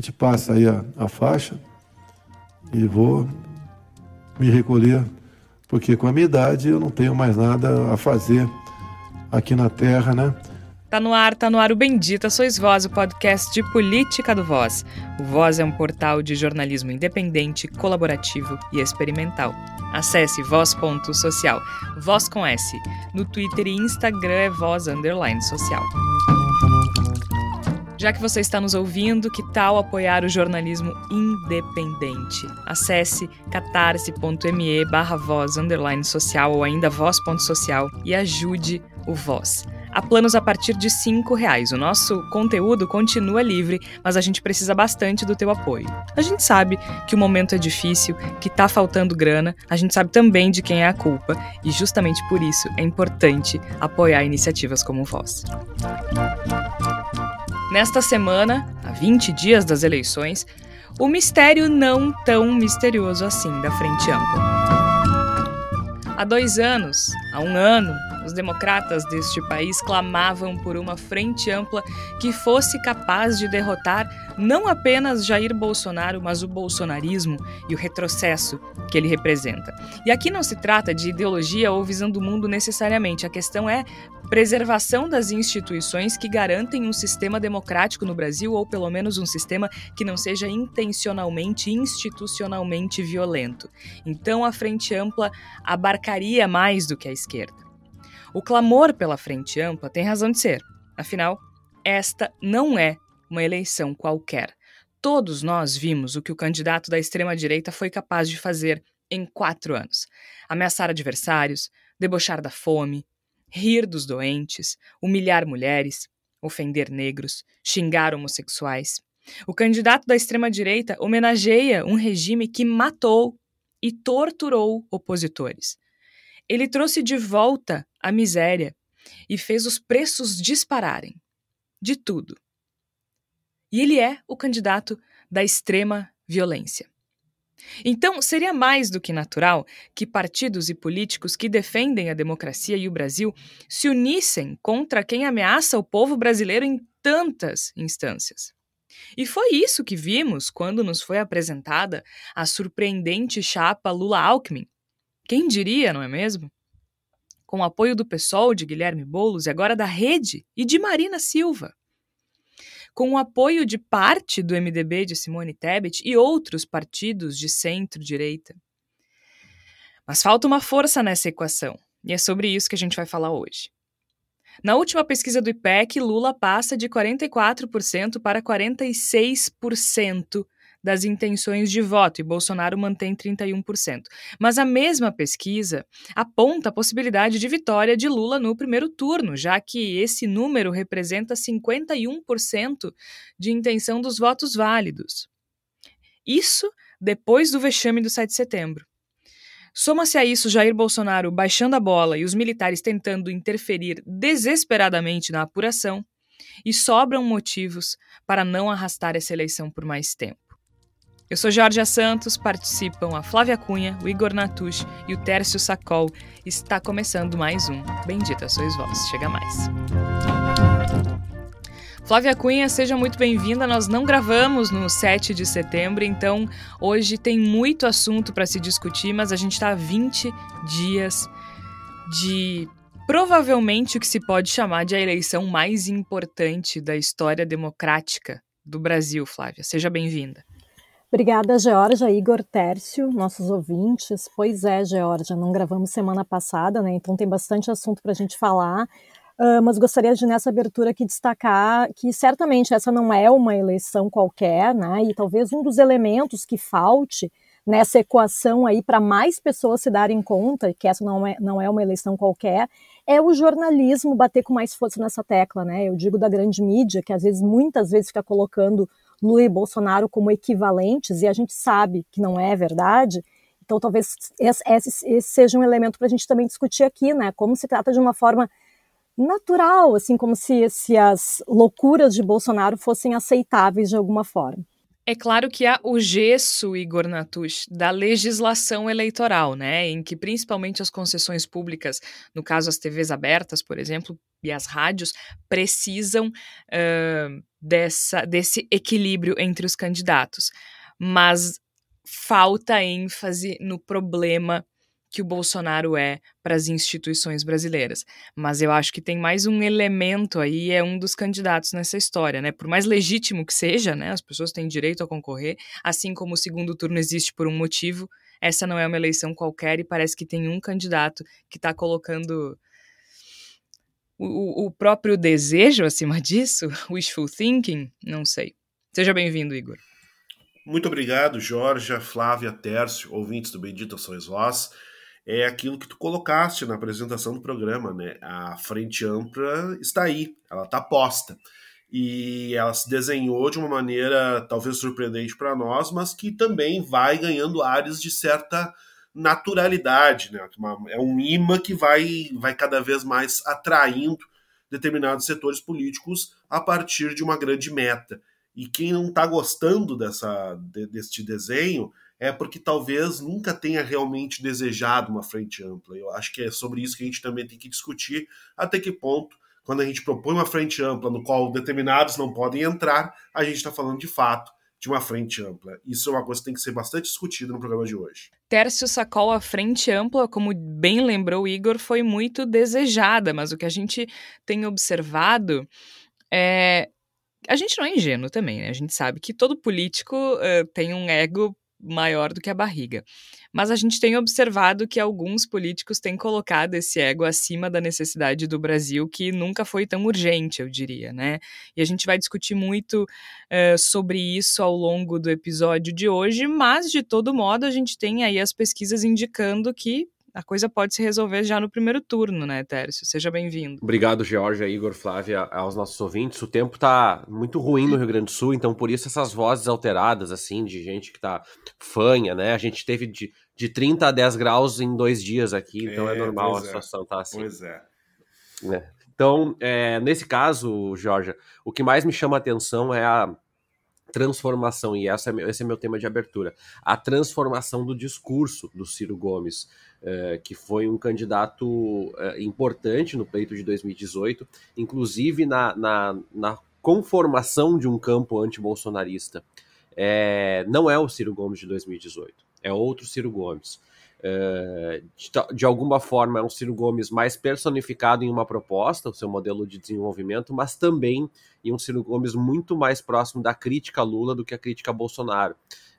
a gente passa aí a, a faixa e vou me recolher, porque com a minha idade eu não tenho mais nada a fazer aqui na Terra, né? Tá no ar, tá no ar o Bendita Sois Voz, o podcast de política do Voz. O Voz é um portal de jornalismo independente, colaborativo e experimental. Acesse voz.social, voz com S. No Twitter e Instagram é voz underline social. Já que você está nos ouvindo, que tal apoiar o jornalismo independente? Acesse catarse.me barra voz social ou ainda voz.social e ajude o Voz. Há planos a partir de R$ reais. O nosso conteúdo continua livre, mas a gente precisa bastante do teu apoio. A gente sabe que o momento é difícil, que tá faltando grana, a gente sabe também de quem é a culpa, e justamente por isso é importante apoiar iniciativas como Voz. Nesta semana, há 20 dias das eleições, o mistério não tão misterioso assim da Frente Ampla. Há dois anos, há um ano, os democratas deste país clamavam por uma frente ampla que fosse capaz de derrotar não apenas Jair Bolsonaro, mas o bolsonarismo e o retrocesso que ele representa. E aqui não se trata de ideologia ou visão do mundo necessariamente, a questão é preservação das instituições que garantem um sistema democrático no Brasil, ou pelo menos um sistema que não seja intencionalmente, institucionalmente violento. Então a Frente Ampla abarcaria mais do que a esquerda. O clamor pela frente ampla tem razão de ser. Afinal, esta não é uma eleição qualquer. Todos nós vimos o que o candidato da extrema-direita foi capaz de fazer em quatro anos: ameaçar adversários, debochar da fome, rir dos doentes, humilhar mulheres, ofender negros, xingar homossexuais. O candidato da extrema-direita homenageia um regime que matou e torturou opositores. Ele trouxe de volta a miséria e fez os preços dispararem. De tudo. E ele é o candidato da extrema violência. Então, seria mais do que natural que partidos e políticos que defendem a democracia e o Brasil se unissem contra quem ameaça o povo brasileiro em tantas instâncias. E foi isso que vimos quando nos foi apresentada a surpreendente chapa Lula-Alckmin, quem diria, não é mesmo? Com o apoio do PSOL de Guilherme Boulos e agora da Rede e de Marina Silva. Com o apoio de parte do MDB de Simone Tebet e outros partidos de centro-direita. Mas falta uma força nessa equação, e é sobre isso que a gente vai falar hoje. Na última pesquisa do IPEC, Lula passa de 44% para 46% das intenções de voto e Bolsonaro mantém 31%. Mas a mesma pesquisa aponta a possibilidade de vitória de Lula no primeiro turno, já que esse número representa 51% de intenção dos votos válidos. Isso depois do vexame do 7 de setembro. Soma-se a isso Jair Bolsonaro baixando a bola e os militares tentando interferir desesperadamente na apuração, e sobram motivos para não arrastar essa eleição por mais tempo. Eu sou Jorge Santos, participam a Flávia Cunha, o Igor Natush e o Tércio Sacol. Está começando mais um Bendita Sois Vós. Chega mais. Flávia Cunha, seja muito bem-vinda. Nós não gravamos no 7 de setembro, então hoje tem muito assunto para se discutir, mas a gente está a 20 dias de provavelmente o que se pode chamar de a eleição mais importante da história democrática do Brasil, Flávia. Seja bem-vinda. Obrigada, Georgia, Igor Tércio, nossos ouvintes. Pois é, Georgia, não gravamos semana passada, né? Então tem bastante assunto para a gente falar. Uh, mas gostaria de, nessa abertura aqui, destacar que certamente essa não é uma eleição qualquer, né? E talvez um dos elementos que falte nessa equação aí para mais pessoas se darem conta que essa não é, não é uma eleição qualquer, é o jornalismo bater com mais força nessa tecla, né? Eu digo da grande mídia, que às vezes, muitas vezes, fica colocando Lula e Bolsonaro como equivalentes, e a gente sabe que não é verdade, então talvez esse, esse seja um elemento para a gente também discutir aqui, né? Como se trata de uma forma natural, assim como se, se as loucuras de Bolsonaro fossem aceitáveis de alguma forma. É claro que há o gesso, Igor Natush, da legislação eleitoral, né, em que principalmente as concessões públicas, no caso as TVs abertas, por exemplo, e as rádios, precisam uh, dessa, desse equilíbrio entre os candidatos. Mas falta ênfase no problema que o Bolsonaro é para as instituições brasileiras. Mas eu acho que tem mais um elemento aí, é um dos candidatos nessa história, né? Por mais legítimo que seja, né? As pessoas têm direito a concorrer, assim como o segundo turno existe por um motivo, essa não é uma eleição qualquer e parece que tem um candidato que está colocando o, o próprio desejo acima disso, wishful thinking, não sei. Seja bem-vindo, Igor. Muito obrigado, Jorge, Flávia, Tércio, ouvintes do Bendito Sois Vós é aquilo que tu colocaste na apresentação do programa, né? A frente ampla está aí, ela está posta. E ela se desenhou de uma maneira talvez surpreendente para nós, mas que também vai ganhando áreas de certa naturalidade, né? É um imã que vai, vai cada vez mais atraindo determinados setores políticos a partir de uma grande meta. E quem não está gostando dessa, de, deste desenho é porque talvez nunca tenha realmente desejado uma frente ampla. Eu acho que é sobre isso que a gente também tem que discutir até que ponto, quando a gente propõe uma frente ampla no qual determinados não podem entrar, a gente está falando de fato de uma frente ampla. Isso é uma coisa que tem que ser bastante discutida no programa de hoje. Tércio Sacol, a frente ampla, como bem lembrou o Igor, foi muito desejada, mas o que a gente tem observado é. A gente não é ingênuo também, né? A gente sabe que todo político uh, tem um ego maior do que a barriga. Mas a gente tem observado que alguns políticos têm colocado esse ego acima da necessidade do Brasil, que nunca foi tão urgente, eu diria, né? E a gente vai discutir muito uh, sobre isso ao longo do episódio de hoje, mas de todo modo a gente tem aí as pesquisas indicando que a coisa pode se resolver já no primeiro turno, né, Tércio? Seja bem-vindo. Obrigado, Georgia, Igor, Flávia, aos nossos ouvintes. O tempo tá muito ruim no Rio Grande do Sul, então por isso essas vozes alteradas, assim, de gente que tá fanha, né? A gente teve de, de 30 a 10 graus em dois dias aqui, então é, é normal a é. situação tá assim. Pois é. é. Então, é, nesse caso, Georgia, o que mais me chama a atenção é a transformação, e essa é, esse é meu tema de abertura, a transformação do discurso do Ciro Gomes, uh, que foi um candidato uh, importante no pleito de 2018, inclusive na, na, na conformação de um campo antibolsonarista. É, não é o Ciro Gomes de 2018, é outro Ciro Gomes. Uh, de, de, alguma forma é um Ciro Gomes mais personificado em uma proposta, o seu modelo de desenvolvimento, mas também em um Ciro Gomes muito mais próximo da crítica Lula do que a crítica Bolsonaro,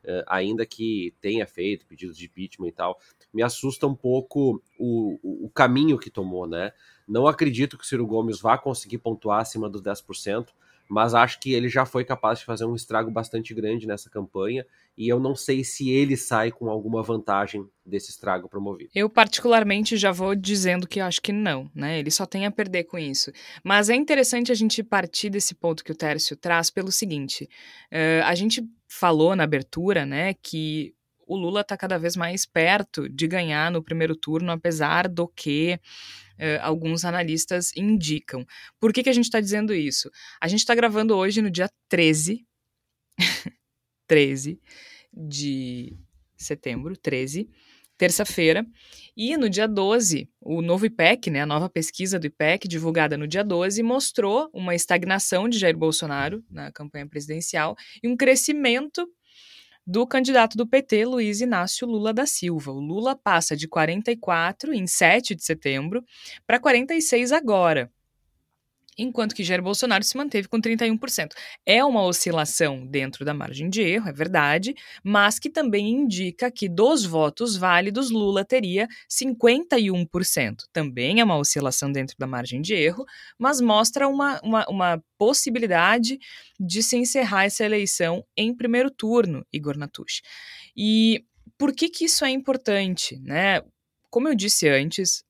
uh, ainda que tenha feito pedidos de impeachment e tal. Me assusta um pouco o, o, o caminho que tomou, né? Não acredito que o Ciro Gomes vá conseguir pontuar acima dos 10%, mas acho que ele já foi capaz de fazer um estrago bastante grande nessa campanha e eu não sei se ele sai com alguma vantagem desse estrago promovido. Eu particularmente já vou dizendo que acho que não, né? Ele só tem a perder com isso. Mas é interessante a gente partir desse ponto que o Tércio traz pelo seguinte: uh, a gente falou na abertura, né, que o Lula está cada vez mais perto de ganhar no primeiro turno, apesar do que Uh, alguns analistas indicam. Por que, que a gente está dizendo isso? A gente está gravando hoje no dia 13, 13 de setembro, 13, terça-feira, e no dia 12, o novo IPEC, né, a nova pesquisa do IPEC, divulgada no dia 12, mostrou uma estagnação de Jair Bolsonaro na campanha presidencial e um crescimento do candidato do PT, Luiz Inácio Lula da Silva. O Lula passa de 44 em 7 de setembro para 46 agora enquanto que Jair Bolsonaro se manteve com 31%. É uma oscilação dentro da margem de erro, é verdade, mas que também indica que dos votos válidos, Lula teria 51%. Também é uma oscilação dentro da margem de erro, mas mostra uma, uma, uma possibilidade de se encerrar essa eleição em primeiro turno, Igor Natush. E por que, que isso é importante? Né? Como eu disse antes,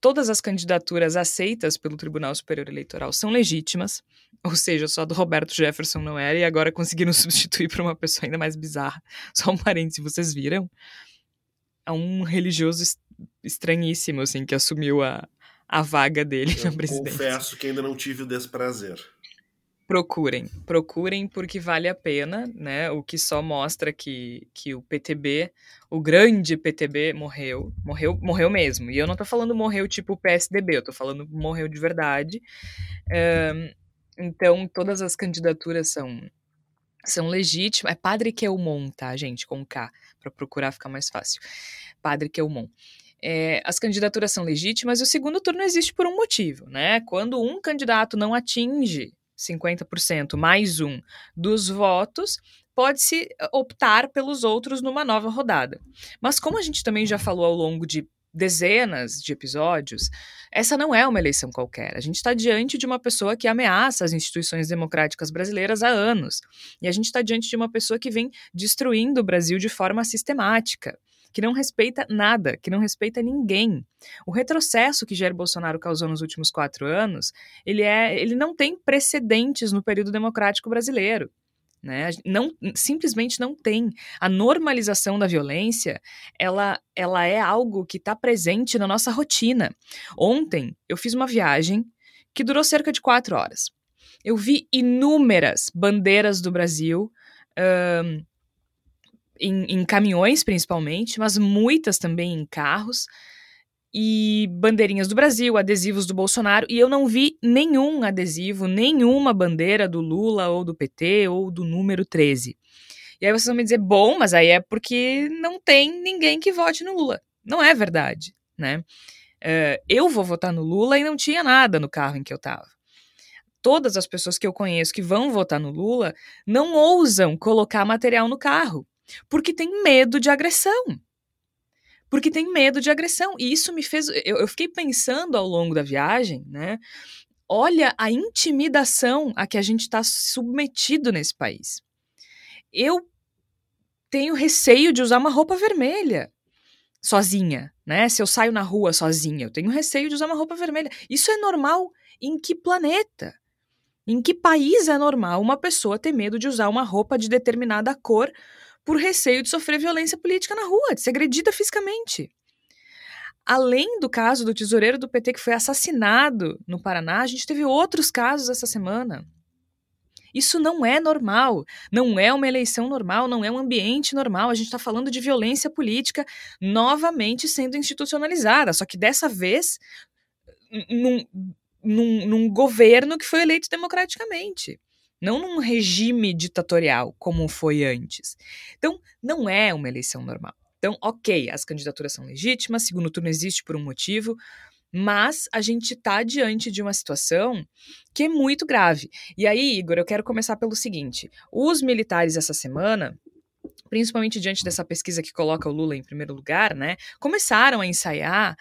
todas as candidaturas aceitas pelo Tribunal Superior Eleitoral são legítimas, ou seja, só do Roberto Jefferson não era, e agora conseguiram substituir por uma pessoa ainda mais bizarra. Só um parênteses, vocês viram? É um religioso estranhíssimo, assim, que assumiu a, a vaga dele Eu na presidência. Confesso que ainda não tive o desprazer. Procurem, procurem porque vale a pena, né? O que só mostra que, que o PTB, o grande PTB, morreu, morreu, morreu mesmo. E eu não tô falando morreu tipo PSDB, eu tô falando morreu de verdade. Um, então, todas as candidaturas são são legítimas. É Padre Kelmon, tá, gente? Com K, para procurar ficar mais fácil. Padre Kelmon. É, as candidaturas são legítimas e o segundo turno existe por um motivo, né? Quando um candidato não atinge 50% mais um dos votos, pode-se optar pelos outros numa nova rodada. Mas como a gente também já falou ao longo de dezenas de episódios, essa não é uma eleição qualquer. A gente está diante de uma pessoa que ameaça as instituições democráticas brasileiras há anos. E a gente está diante de uma pessoa que vem destruindo o Brasil de forma sistemática que não respeita nada, que não respeita ninguém. O retrocesso que Jair Bolsonaro causou nos últimos quatro anos, ele, é, ele não tem precedentes no período democrático brasileiro. Né? Não, simplesmente não tem. A normalização da violência, ela, ela é algo que está presente na nossa rotina. Ontem eu fiz uma viagem que durou cerca de quatro horas. Eu vi inúmeras bandeiras do Brasil, em, em caminhões principalmente, mas muitas também em carros e bandeirinhas do Brasil, adesivos do Bolsonaro, e eu não vi nenhum adesivo, nenhuma bandeira do Lula ou do PT ou do número 13. E aí vocês vão me dizer, bom, mas aí é porque não tem ninguém que vote no Lula. Não é verdade, né? Uh, eu vou votar no Lula e não tinha nada no carro em que eu tava. Todas as pessoas que eu conheço que vão votar no Lula não ousam colocar material no carro. Porque tem medo de agressão. Porque tem medo de agressão. E isso me fez. Eu, eu fiquei pensando ao longo da viagem, né? Olha a intimidação a que a gente está submetido nesse país. Eu tenho receio de usar uma roupa vermelha sozinha, né? Se eu saio na rua sozinha, eu tenho receio de usar uma roupa vermelha. Isso é normal em que planeta? Em que país é normal uma pessoa ter medo de usar uma roupa de determinada cor por receio de sofrer violência política na rua, de ser agredida fisicamente. Além do caso do tesoureiro do PT que foi assassinado no Paraná, a gente teve outros casos essa semana. Isso não é normal, não é uma eleição normal, não é um ambiente normal. A gente está falando de violência política novamente sendo institucionalizada, só que dessa vez num, num, num governo que foi eleito democraticamente não num regime ditatorial como foi antes. Então, não é uma eleição normal. Então, ok, as candidaturas são legítimas, segundo turno existe por um motivo, mas a gente está diante de uma situação que é muito grave. E aí, Igor, eu quero começar pelo seguinte: os militares essa semana principalmente diante dessa pesquisa que coloca o Lula em primeiro lugar, né, começaram a ensaiar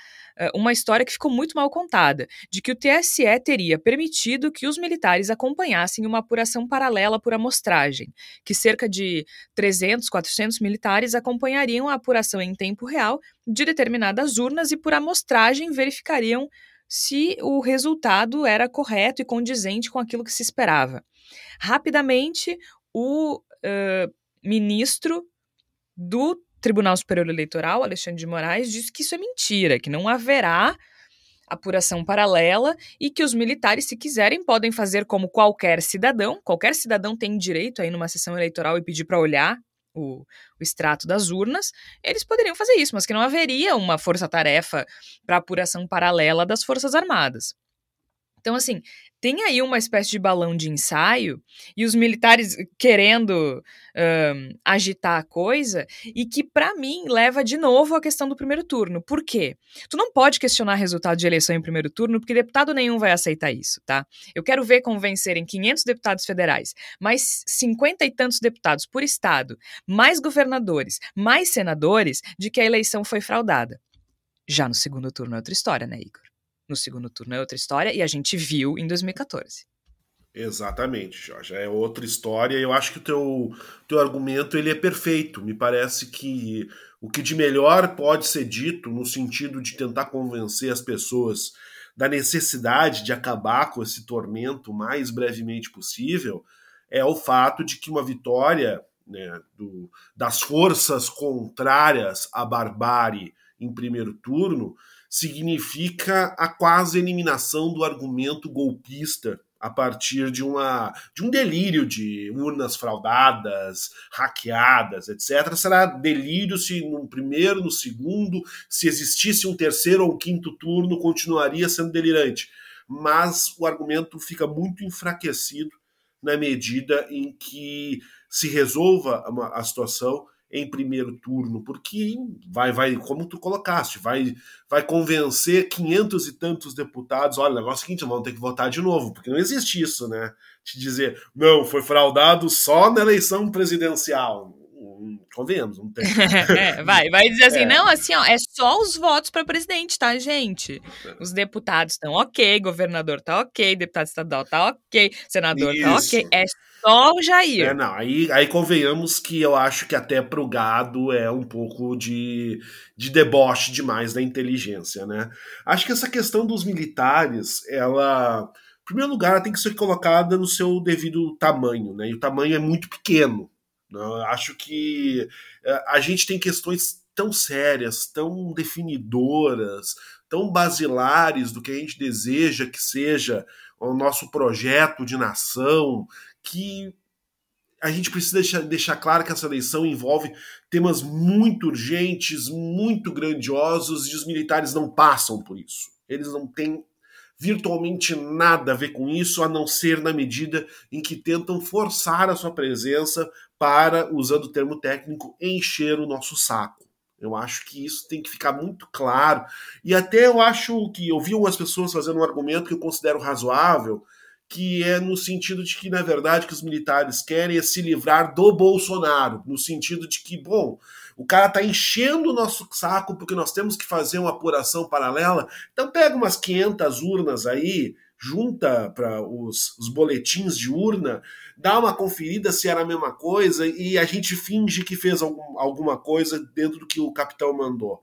uma história que ficou muito mal contada, de que o TSE teria permitido que os militares acompanhassem uma apuração paralela por amostragem, que cerca de 300, 400 militares acompanhariam a apuração em tempo real de determinadas urnas e por amostragem verificariam se o resultado era correto e condizente com aquilo que se esperava. Rapidamente, o uh, ministro do Tribunal Superior Eleitoral, Alexandre de Moraes, disse que isso é mentira, que não haverá apuração paralela e que os militares, se quiserem, podem fazer como qualquer cidadão. Qualquer cidadão tem direito aí numa sessão eleitoral e pedir para olhar o, o, extrato das urnas. Eles poderiam fazer isso, mas que não haveria uma força-tarefa para apuração paralela das Forças Armadas. Então, assim, tem aí uma espécie de balão de ensaio e os militares querendo um, agitar a coisa e que, para mim, leva de novo à questão do primeiro turno. Por quê? Tu não pode questionar resultado de eleição em primeiro turno porque deputado nenhum vai aceitar isso, tá? Eu quero ver convencerem 500 deputados federais, mais 50 e tantos deputados por estado, mais governadores, mais senadores, de que a eleição foi fraudada. Já no segundo turno é outra história, né, Igor? No segundo turno é outra história, e a gente viu em 2014. Exatamente, Jorge. É outra história. Eu acho que o teu, teu argumento ele é perfeito. Me parece que o que de melhor pode ser dito no sentido de tentar convencer as pessoas da necessidade de acabar com esse tormento o mais brevemente possível é o fato de que uma vitória né, do, das forças contrárias à barbárie em primeiro turno significa a quase eliminação do argumento golpista a partir de, uma, de um delírio de urnas fraudadas, hackeadas, etc. Será delírio se no primeiro, no segundo, se existisse um terceiro ou um quinto turno, continuaria sendo delirante. Mas o argumento fica muito enfraquecido na medida em que se resolva a situação em primeiro turno, porque vai, vai, como tu colocaste, vai, vai convencer quinhentos e tantos deputados. Olha, o negócio é o seguinte, vão ter que votar de novo, porque não existe isso, né? Te dizer, não, foi fraudado só na eleição presidencial. Convenhamos, não tem. vai, vai dizer assim, é. não, assim, ó, é só os votos para presidente, tá, gente? Os deputados estão ok, governador tá ok, deputado estadual tá ok, senador Isso. tá ok, é só o Jair. É, não, aí, aí convenhamos que eu acho que até pro gado é um pouco de, de deboche demais da inteligência, né? Acho que essa questão dos militares, ela. Em primeiro lugar, ela tem que ser colocada no seu devido tamanho, né? E o tamanho é muito pequeno. Né? Acho que é, a gente tem questões tão sérias, tão definidoras, tão basilares do que a gente deseja que seja o nosso projeto de nação, que a gente precisa deixar, deixar claro que essa eleição envolve temas muito urgentes, muito grandiosos, e os militares não passam por isso. Eles não têm virtualmente nada a ver com isso, a não ser na medida em que tentam forçar a sua presença para, usando o termo técnico, encher o nosso saco. Eu acho que isso tem que ficar muito claro. E até eu acho que eu vi algumas pessoas fazendo um argumento que eu considero razoável, que é no sentido de que, na verdade, que os militares querem é se livrar do Bolsonaro, no sentido de que, bom, o cara está enchendo o nosso saco porque nós temos que fazer uma apuração paralela, então pega umas 500 urnas aí, junta para os, os boletins de urna, dá uma conferida se era a mesma coisa e a gente finge que fez algum, alguma coisa dentro do que o capitão mandou.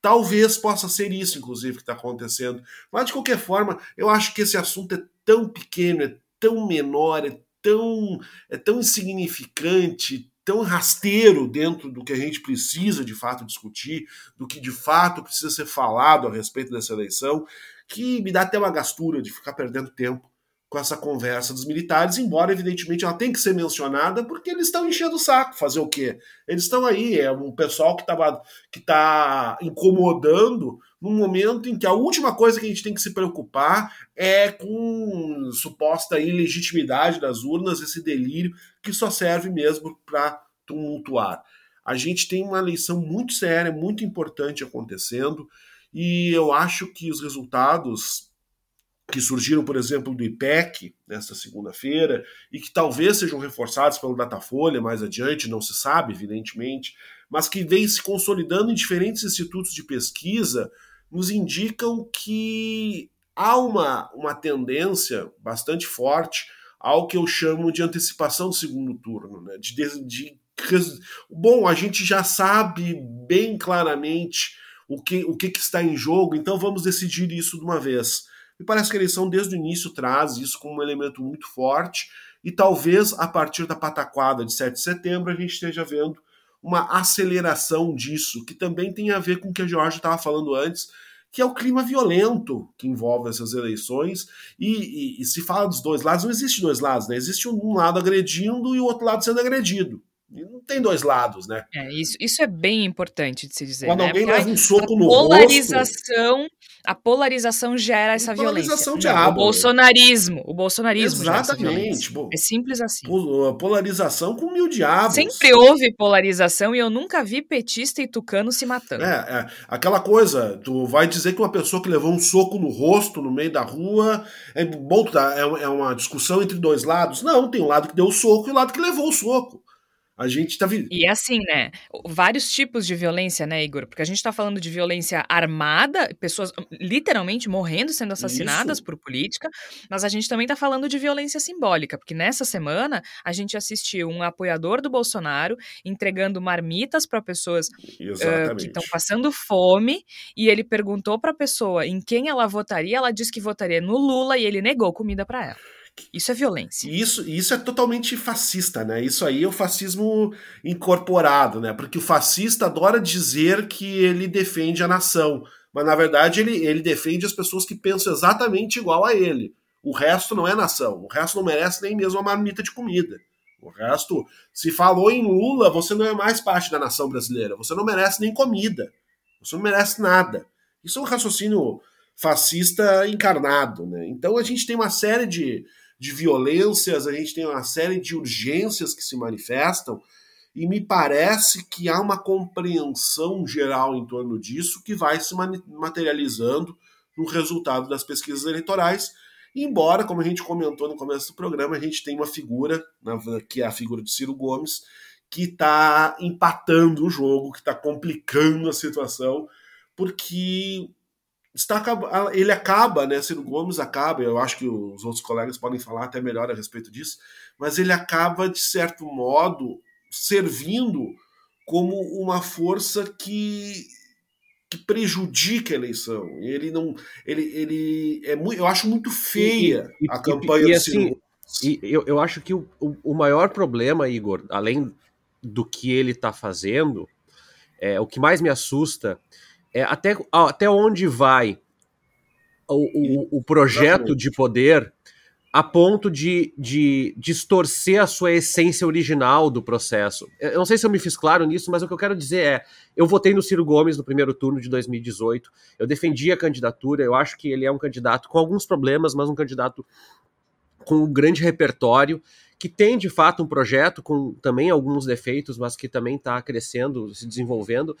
Talvez possa ser isso, inclusive, que está acontecendo. Mas, de qualquer forma, eu acho que esse assunto é tão pequeno, é tão menor, é tão, é tão insignificante, tão rasteiro dentro do que a gente precisa de fato discutir, do que de fato precisa ser falado a respeito dessa eleição, que me dá até uma gastura de ficar perdendo tempo com essa conversa dos militares, embora evidentemente ela tem que ser mencionada porque eles estão enchendo o saco, fazer o quê? Eles estão aí, é um pessoal que está que tá incomodando num momento em que a última coisa que a gente tem que se preocupar é com suposta ilegitimidade das urnas, esse delírio que só serve mesmo para tumultuar. A gente tem uma eleição muito séria, muito importante acontecendo, e eu acho que os resultados que surgiram, por exemplo, do IPEC nesta segunda-feira e que talvez sejam reforçados pelo Datafolha mais adiante, não se sabe, evidentemente, mas que vem se consolidando em diferentes institutos de pesquisa, nos indicam que há uma, uma tendência bastante forte ao que eu chamo de antecipação do segundo turno, né? de, de, bom, a gente já sabe bem claramente o que, o que, que está em jogo, então vamos decidir isso de uma vez. Me parece que a eleição, desde o início, traz isso como um elemento muito forte, e talvez a partir da pataquada de 7 de setembro a gente esteja vendo uma aceleração disso, que também tem a ver com o que a Georgia estava falando antes, que é o clima violento que envolve essas eleições. E, e, e, se fala dos dois lados, não existe dois lados, né? Existe um lado agredindo e o outro lado sendo agredido. E não tem dois lados, né? É, isso, isso é bem importante de se dizer. Quando né? alguém leva um soco no polarização, rosto, a polarização gera essa polarização violência. Diabo, o bolsonarismo, o bolsonarismo Exatamente. É simples assim. Polarização com mil diabos. Sempre houve polarização e eu nunca vi petista e tucano se matando. É, é, aquela coisa, tu vai dizer que uma pessoa que levou um soco no rosto no meio da rua é bom, tá, é, é uma discussão entre dois lados? Não, tem um lado que deu o soco e o lado que levou o soco. A gente tá vivendo. E é assim, né? Vários tipos de violência, né, Igor? Porque a gente tá falando de violência armada, pessoas literalmente morrendo, sendo assassinadas Isso. por política, mas a gente também tá falando de violência simbólica, porque nessa semana a gente assistiu um apoiador do Bolsonaro entregando marmitas para pessoas uh, que estão passando fome, e ele perguntou para a pessoa em quem ela votaria, ela disse que votaria no Lula e ele negou comida para ela. Isso é violência. Isso, isso é totalmente fascista, né? Isso aí é o fascismo incorporado, né? Porque o fascista adora dizer que ele defende a nação, mas na verdade ele, ele defende as pessoas que pensam exatamente igual a ele. O resto não é nação. O resto não merece nem mesmo uma marmita de comida. O resto, se falou em Lula, você não é mais parte da nação brasileira. Você não merece nem comida. Você não merece nada. Isso é um raciocínio fascista encarnado. Né? Então a gente tem uma série de, de violências, a gente tem uma série de urgências que se manifestam, e me parece que há uma compreensão geral em torno disso que vai se materializando no resultado das pesquisas eleitorais. Embora, como a gente comentou no começo do programa, a gente tem uma figura, que é a figura de Ciro Gomes, que está empatando o jogo, que está complicando a situação, porque está, ele acaba, né? Ciro Gomes acaba, eu acho que os outros colegas podem falar até melhor a respeito disso, mas ele acaba, de certo modo, servindo como uma força que, que prejudica a eleição. Ele não. Ele, ele é muito, eu acho muito feia e, e, a campanha e, do Ciro assim, E eu, eu acho que o, o maior problema, Igor, além do que ele está fazendo, é, o que mais me assusta é até, até onde vai o, o, o projeto de poder a ponto de, de distorcer a sua essência original do processo. Eu não sei se eu me fiz claro nisso, mas o que eu quero dizer é: eu votei no Ciro Gomes no primeiro turno de 2018, eu defendi a candidatura, eu acho que ele é um candidato com alguns problemas, mas um candidato com um grande repertório, que tem de fato um projeto com também alguns defeitos, mas que também está crescendo, se desenvolvendo.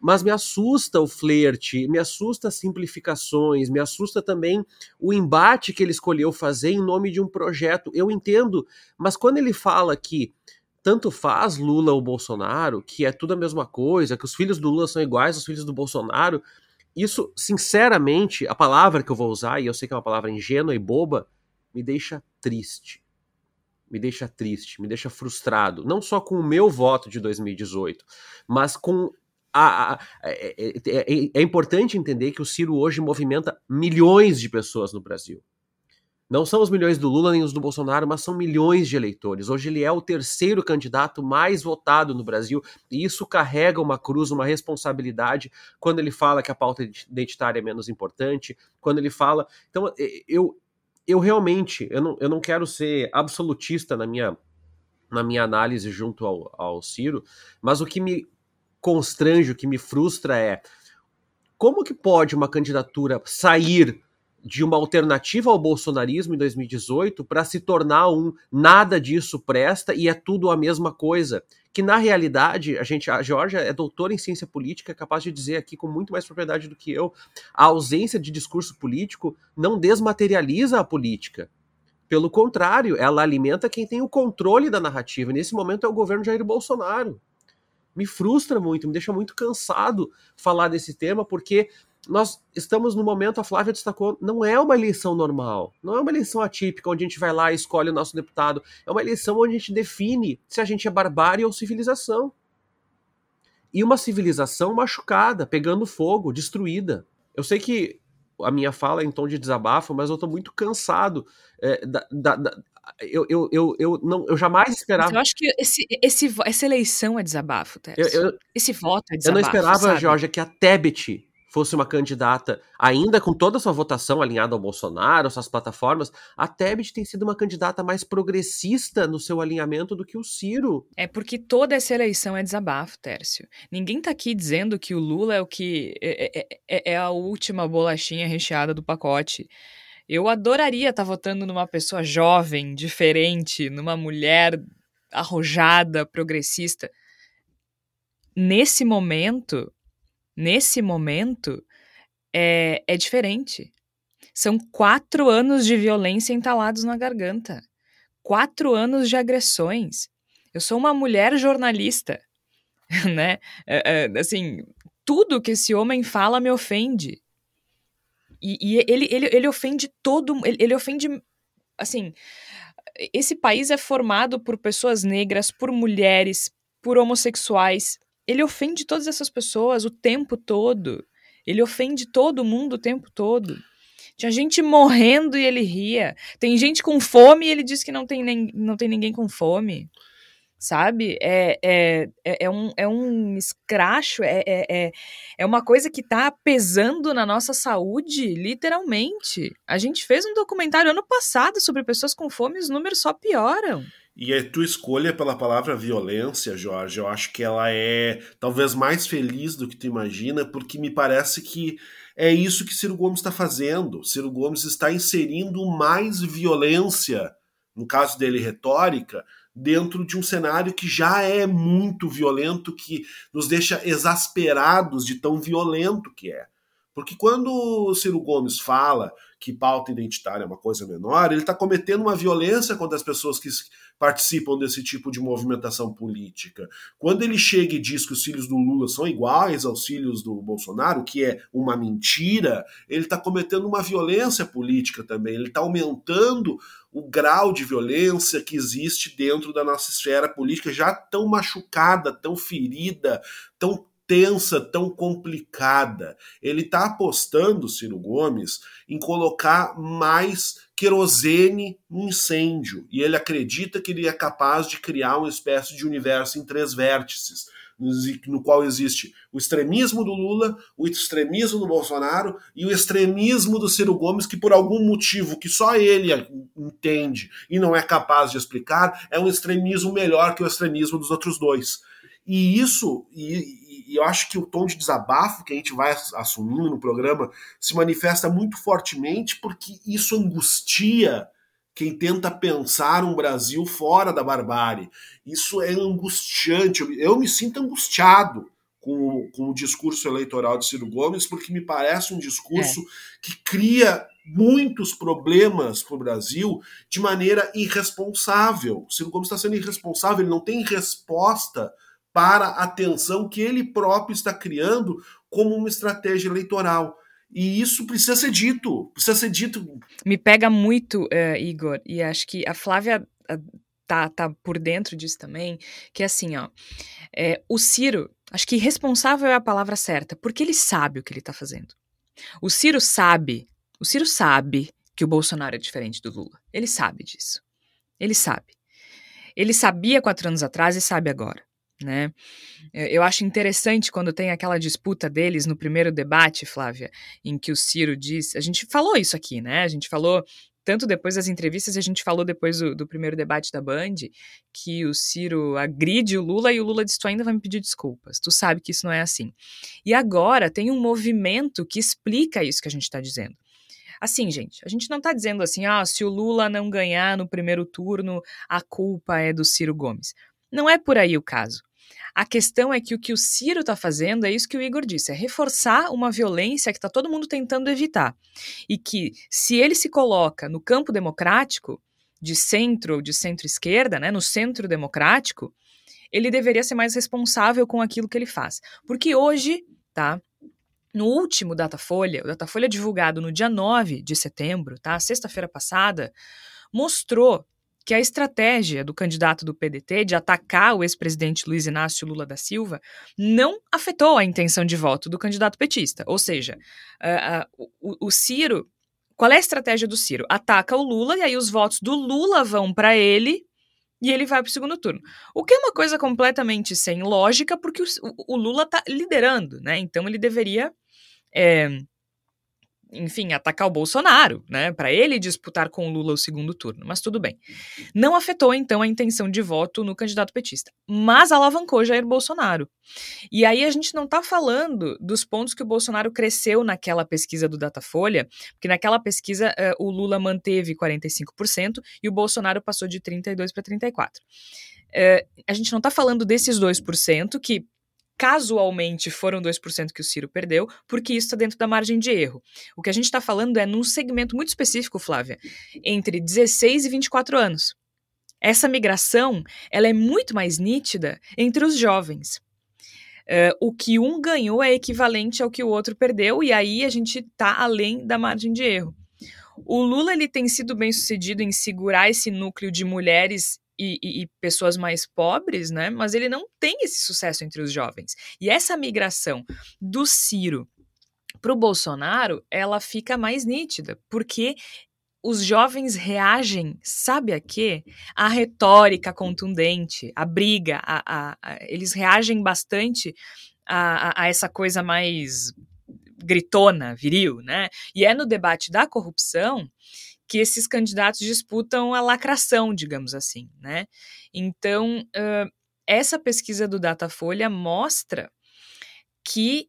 Mas me assusta o flerte, me assusta as simplificações, me assusta também o embate que ele escolheu fazer em nome de um projeto. Eu entendo, mas quando ele fala que tanto faz Lula ou Bolsonaro, que é tudo a mesma coisa, que os filhos do Lula são iguais aos filhos do Bolsonaro, isso, sinceramente, a palavra que eu vou usar, e eu sei que é uma palavra ingênua e boba, me deixa triste. Me deixa triste, me deixa frustrado. Não só com o meu voto de 2018, mas com a, a, é, é, é, é, importante entender que o Ciro hoje movimenta milhões de pessoas no Brasil. Não são os milhões do Lula nem os do Bolsonaro, mas são milhões de eleitores. Hoje ele é o terceiro candidato mais votado no Brasil e isso carrega uma cruz, uma responsabilidade quando ele fala que a pauta identitária é menos importante, quando ele fala. Então, eu, eu realmente eu não, eu não quero ser absolutista na minha, na minha análise junto ao, ao Ciro, mas o que me constrange, o que me frustra é como que pode uma candidatura sair de uma alternativa ao bolsonarismo em 2018 para se tornar um nada disso presta e é tudo a mesma coisa. Que na realidade, a gente, a Georgia é doutora em ciência política, é capaz de dizer aqui com muito mais propriedade do que eu, a ausência de discurso político não desmaterializa a política. Pelo contrário, ela alimenta quem tem o controle da narrativa. Nesse momento é o governo Jair Bolsonaro me frustra muito, me deixa muito cansado falar desse tema, porque nós estamos no momento, a Flávia destacou, não é uma eleição normal, não é uma eleição atípica, onde a gente vai lá e escolhe o nosso deputado, é uma eleição onde a gente define se a gente é barbárie ou civilização. E uma civilização machucada, pegando fogo, destruída. Eu sei que a minha fala é em tom de desabafo, mas eu estou muito cansado é, da, da, da, eu, eu, eu, eu, não, eu jamais esperava. eu acho que esse, esse, essa eleição é desabafo, Tércio. esse voto é desabafo. Eu não esperava, sabe? Georgia, que a Tebet fosse uma candidata, ainda com toda a sua votação alinhada ao Bolsonaro, suas plataformas, a Tebet tem sido uma candidata mais progressista no seu alinhamento do que o Ciro. É porque toda essa eleição é desabafo, Tércio. Ninguém tá aqui dizendo que o Lula é o que é, é, é, é a última bolachinha recheada do pacote. Eu adoraria estar tá votando numa pessoa jovem, diferente, numa mulher arrojada, progressista. Nesse momento, nesse momento, é, é diferente. São quatro anos de violência entalados na garganta. Quatro anos de agressões. Eu sou uma mulher jornalista, né? É, é, assim, tudo que esse homem fala me ofende. E, e ele, ele, ele ofende todo. Ele, ele ofende. Assim. Esse país é formado por pessoas negras, por mulheres, por homossexuais. Ele ofende todas essas pessoas o tempo todo. Ele ofende todo mundo o tempo todo. Tinha gente morrendo e ele ria. Tem gente com fome e ele diz que não tem, nem, não tem ninguém com fome. sabe? É, é, é, é, um, é um escracho, é, é, é, é uma coisa que tá pesando na nossa saúde, literalmente. A gente fez um documentário ano passado sobre pessoas com fome e os números só pioram. E a tua escolha pela palavra violência, Jorge, eu acho que ela é talvez mais feliz do que tu imagina, porque me parece que é isso que Ciro Gomes está fazendo. Ciro Gomes está inserindo mais violência, no caso dele, retórica, dentro de um cenário que já é muito violento, que nos deixa exasperados de tão violento que é. Porque quando o Ciro Gomes fala que pauta identitária é uma coisa menor, ele está cometendo uma violência contra as pessoas que participam desse tipo de movimentação política. Quando ele chega e diz que os filhos do Lula são iguais aos filhos do Bolsonaro, que é uma mentira, ele está cometendo uma violência política também. Ele está aumentando o grau de violência que existe dentro da nossa esfera política, já tão machucada, tão ferida, tão tensa, tão complicada. Ele está apostando, Ciro Gomes, em colocar mais querosene no incêndio. E ele acredita que ele é capaz de criar uma espécie de universo em três vértices. No qual existe o extremismo do Lula, o extremismo do Bolsonaro e o extremismo do Ciro Gomes, que por algum motivo que só ele entende e não é capaz de explicar, é um extremismo melhor que o extremismo dos outros dois. E isso, e, e eu acho que o tom de desabafo que a gente vai assumindo no programa se manifesta muito fortemente porque isso angustia quem tenta pensar um Brasil fora da barbárie. Isso é angustiante. Eu me sinto angustiado com, com o discurso eleitoral de Ciro Gomes, porque me parece um discurso é. que cria muitos problemas para o Brasil de maneira irresponsável. O Ciro Gomes está sendo irresponsável, ele não tem resposta para a tensão que ele próprio está criando como uma estratégia eleitoral. E isso precisa ser dito, precisa ser dito. Me pega muito, uh, Igor, e acho que a Flávia uh, tá, tá por dentro disso também, que é assim, ó, é, o Ciro, acho que responsável é a palavra certa, porque ele sabe o que ele tá fazendo. O Ciro sabe, o Ciro sabe que o Bolsonaro é diferente do Lula. Ele sabe disso. Ele sabe. Ele sabia quatro anos atrás e sabe agora né? Eu acho interessante quando tem aquela disputa deles no primeiro debate, Flávia, em que o Ciro diz. A gente falou isso aqui, né? A gente falou tanto depois das entrevistas, a gente falou depois do, do, primeiro debate da Band, que o Ciro agride o Lula e o Lula diz: Tu ainda vai me pedir desculpas. Tu sabe que isso não é assim. E agora tem um movimento que explica isso que a gente está dizendo. Assim, gente, a gente não está dizendo assim, ah, se o Lula não ganhar no primeiro turno, a culpa é do Ciro Gomes. Não é por aí o caso. A questão é que o que o Ciro está fazendo é isso que o Igor disse: é reforçar uma violência que está todo mundo tentando evitar. E que, se ele se coloca no campo democrático, de centro ou de centro-esquerda, né, no centro democrático, ele deveria ser mais responsável com aquilo que ele faz. Porque hoje, tá? No último Datafolha, o Datafolha divulgado no dia 9 de setembro, tá? Sexta-feira passada, mostrou que a estratégia do candidato do PDT de atacar o ex-presidente Luiz Inácio Lula da Silva não afetou a intenção de voto do candidato petista. Ou seja, uh, uh, o, o Ciro. Qual é a estratégia do Ciro? Ataca o Lula e aí os votos do Lula vão para ele e ele vai para o segundo turno. O que é uma coisa completamente sem lógica, porque o, o Lula está liderando, né? Então ele deveria. É, enfim, atacar o Bolsonaro, né, para ele disputar com o Lula o segundo turno, mas tudo bem. Não afetou então a intenção de voto no candidato petista, mas alavancou Jair Bolsonaro. E aí a gente não está falando dos pontos que o Bolsonaro cresceu naquela pesquisa do Datafolha, porque naquela pesquisa uh, o Lula manteve 45% e o Bolsonaro passou de 32 para 34. Uh, a gente não está falando desses 2% que casualmente foram 2% que o Ciro perdeu, porque isso está dentro da margem de erro. O que a gente está falando é num segmento muito específico, Flávia, entre 16 e 24 anos. Essa migração ela é muito mais nítida entre os jovens. Uh, o que um ganhou é equivalente ao que o outro perdeu, e aí a gente está além da margem de erro. O Lula ele tem sido bem sucedido em segurar esse núcleo de mulheres e, e, e, pessoas mais pobres, né? Mas ele não tem esse sucesso entre os jovens. E essa migração do Ciro para o Bolsonaro, ela fica mais nítida, porque os jovens reagem, sabe a quê? A retórica contundente, a briga, a, a, a eles reagem bastante a, essa coisa mais gritona, viril, né? E é no debate da corrupção que esses candidatos disputam a lacração, digamos assim, né? Então, uh, essa pesquisa do Datafolha mostra que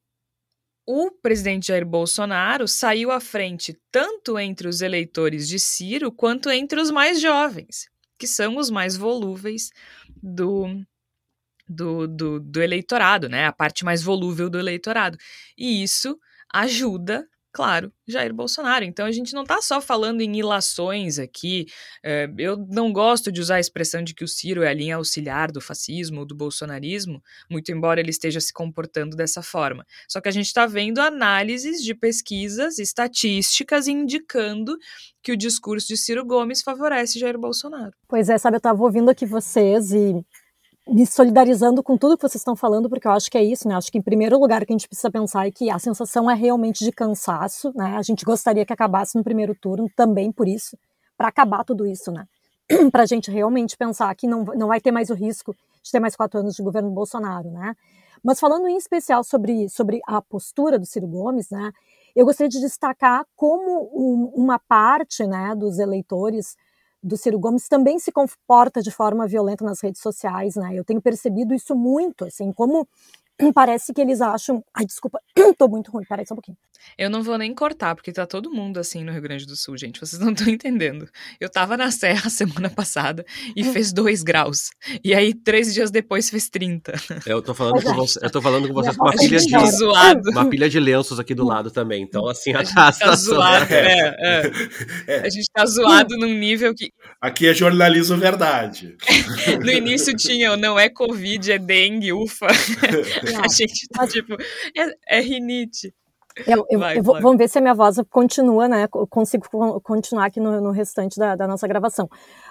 o presidente Jair Bolsonaro saiu à frente tanto entre os eleitores de Ciro quanto entre os mais jovens, que são os mais volúveis do, do, do, do eleitorado, né? A parte mais volúvel do eleitorado. E isso ajuda claro, Jair Bolsonaro. Então a gente não está só falando em ilações aqui. É, eu não gosto de usar a expressão de que o Ciro é a linha auxiliar do fascismo ou do bolsonarismo, muito embora ele esteja se comportando dessa forma. Só que a gente está vendo análises de pesquisas estatísticas indicando que o discurso de Ciro Gomes favorece Jair Bolsonaro. Pois é, sabe, eu estava ouvindo aqui vocês e me solidarizando com tudo que vocês estão falando, porque eu acho que é isso, né? Acho que em primeiro lugar que a gente precisa pensar é que a sensação é realmente de cansaço, né? A gente gostaria que acabasse no primeiro turno também por isso, para acabar tudo isso, né? para a gente realmente pensar que não, não vai ter mais o risco de ter mais quatro anos de governo Bolsonaro, né? Mas falando em especial sobre, sobre a postura do Ciro Gomes, né? Eu gostaria de destacar como um, uma parte, né, dos eleitores do Ciro Gomes também se comporta de forma violenta nas redes sociais, né? Eu tenho percebido isso muito, assim, como parece que eles acham. Ai, desculpa, tô muito ruim, peraí só um pouquinho. Eu não vou nem cortar, porque tá todo mundo assim no Rio Grande do Sul, gente. Vocês não estão entendendo. Eu tava na Serra semana passada e hum. fez 2 graus. E aí, três dias depois, fez 30. Eu tô falando com você, eu tô falando com vocês com uma pilha de. Tá zoado. Uma pilha de lenços aqui do lado também. Então, assim, a, a, a tá zoado, é, é. é. A gente tá zoado num nível que. Aqui é jornalismo verdade. no início tinha, não é Covid, é dengue, ufa. a gente tá tipo, é, é rinite. Eu, eu, Vai, eu vou, vamos ver se a minha voz continua, né? Eu consigo continuar aqui no, no restante da, da, nossa gravação.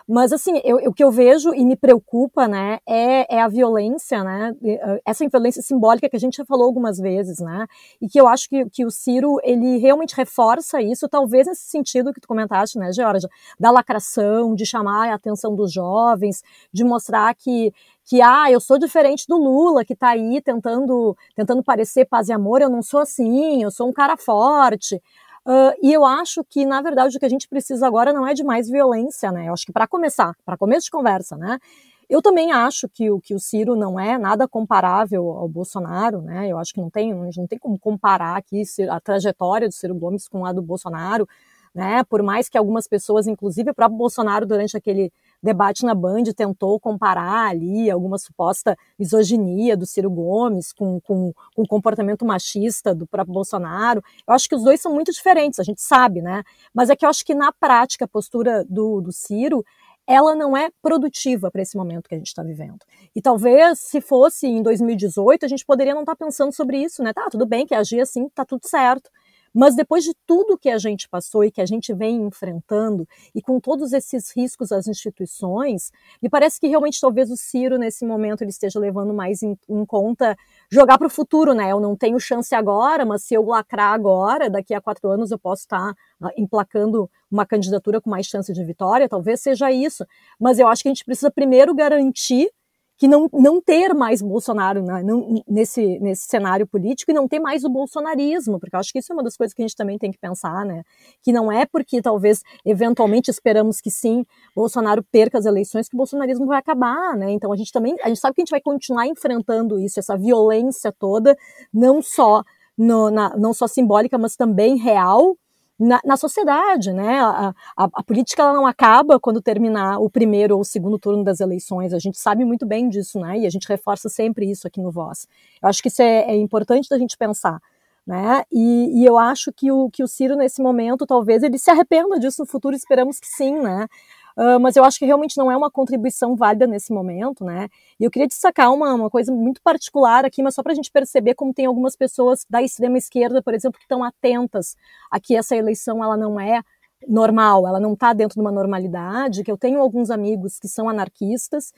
Mas, assim, eu, o que eu vejo e me preocupa, né, é, é, a violência, né? Ah, essa violência simbólica que a gente já falou algumas vezes, né? E que eu acho que, que o Ciro, ele realmente reforça isso, talvez nesse sentido que tu comentaste, né, Georgia? Da lacração, de chamar a atenção dos jovens, de mostrar que que ah, eu sou diferente do Lula, que está aí tentando, tentando parecer paz e amor, eu não sou assim, eu sou um cara forte. Uh, e eu acho que, na verdade, o que a gente precisa agora não é de mais violência, né? Eu acho que para começar, para começo de conversa, né? Eu também acho que o, que o Ciro não é nada comparável ao Bolsonaro, né? Eu acho que não tem, não tem como comparar aqui a trajetória do Ciro Gomes com a do Bolsonaro, né? Por mais que algumas pessoas, inclusive o próprio Bolsonaro, durante aquele debate na Band tentou comparar ali alguma suposta misoginia do Ciro Gomes com, com, com o comportamento machista do próprio Bolsonaro. Eu acho que os dois são muito diferentes, a gente sabe, né? Mas é que eu acho que na prática a postura do, do Ciro ela não é produtiva para esse momento que a gente está vivendo. E talvez, se fosse em 2018, a gente poderia não estar tá pensando sobre isso, né? Tá, tudo bem que agir assim, tá tudo certo. Mas depois de tudo que a gente passou e que a gente vem enfrentando, e com todos esses riscos às instituições, me parece que realmente talvez o Ciro, nesse momento, ele esteja levando mais em, em conta jogar para o futuro, né? Eu não tenho chance agora, mas se eu lacrar agora, daqui a quatro anos eu posso estar tá, emplacando uma candidatura com mais chance de vitória, talvez seja isso. Mas eu acho que a gente precisa primeiro garantir que não, não ter mais Bolsonaro né, não, nesse, nesse cenário político e não ter mais o bolsonarismo, porque eu acho que isso é uma das coisas que a gente também tem que pensar, né? Que não é porque talvez eventualmente esperamos que sim, Bolsonaro perca as eleições que o bolsonarismo vai acabar, né? Então a gente também, a gente sabe que a gente vai continuar enfrentando isso, essa violência toda, não só no, na, não só simbólica, mas também real, na, na sociedade, né? A, a, a política ela não acaba quando terminar o primeiro ou o segundo turno das eleições. A gente sabe muito bem disso, né? E a gente reforça sempre isso aqui no Voz. Eu acho que isso é, é importante da gente pensar. Né? E, e, eu acho que o, que o Ciro, nesse momento, talvez ele se arrependa disso no futuro, esperamos que sim, né? Uh, mas eu acho que realmente não é uma contribuição válida nesse momento, né? E eu queria destacar uma, uma coisa muito particular aqui, mas só para a gente perceber como tem algumas pessoas da extrema esquerda, por exemplo, que estão atentas a que essa eleição ela não é normal, ela não está dentro de uma normalidade, que eu tenho alguns amigos que são anarquistas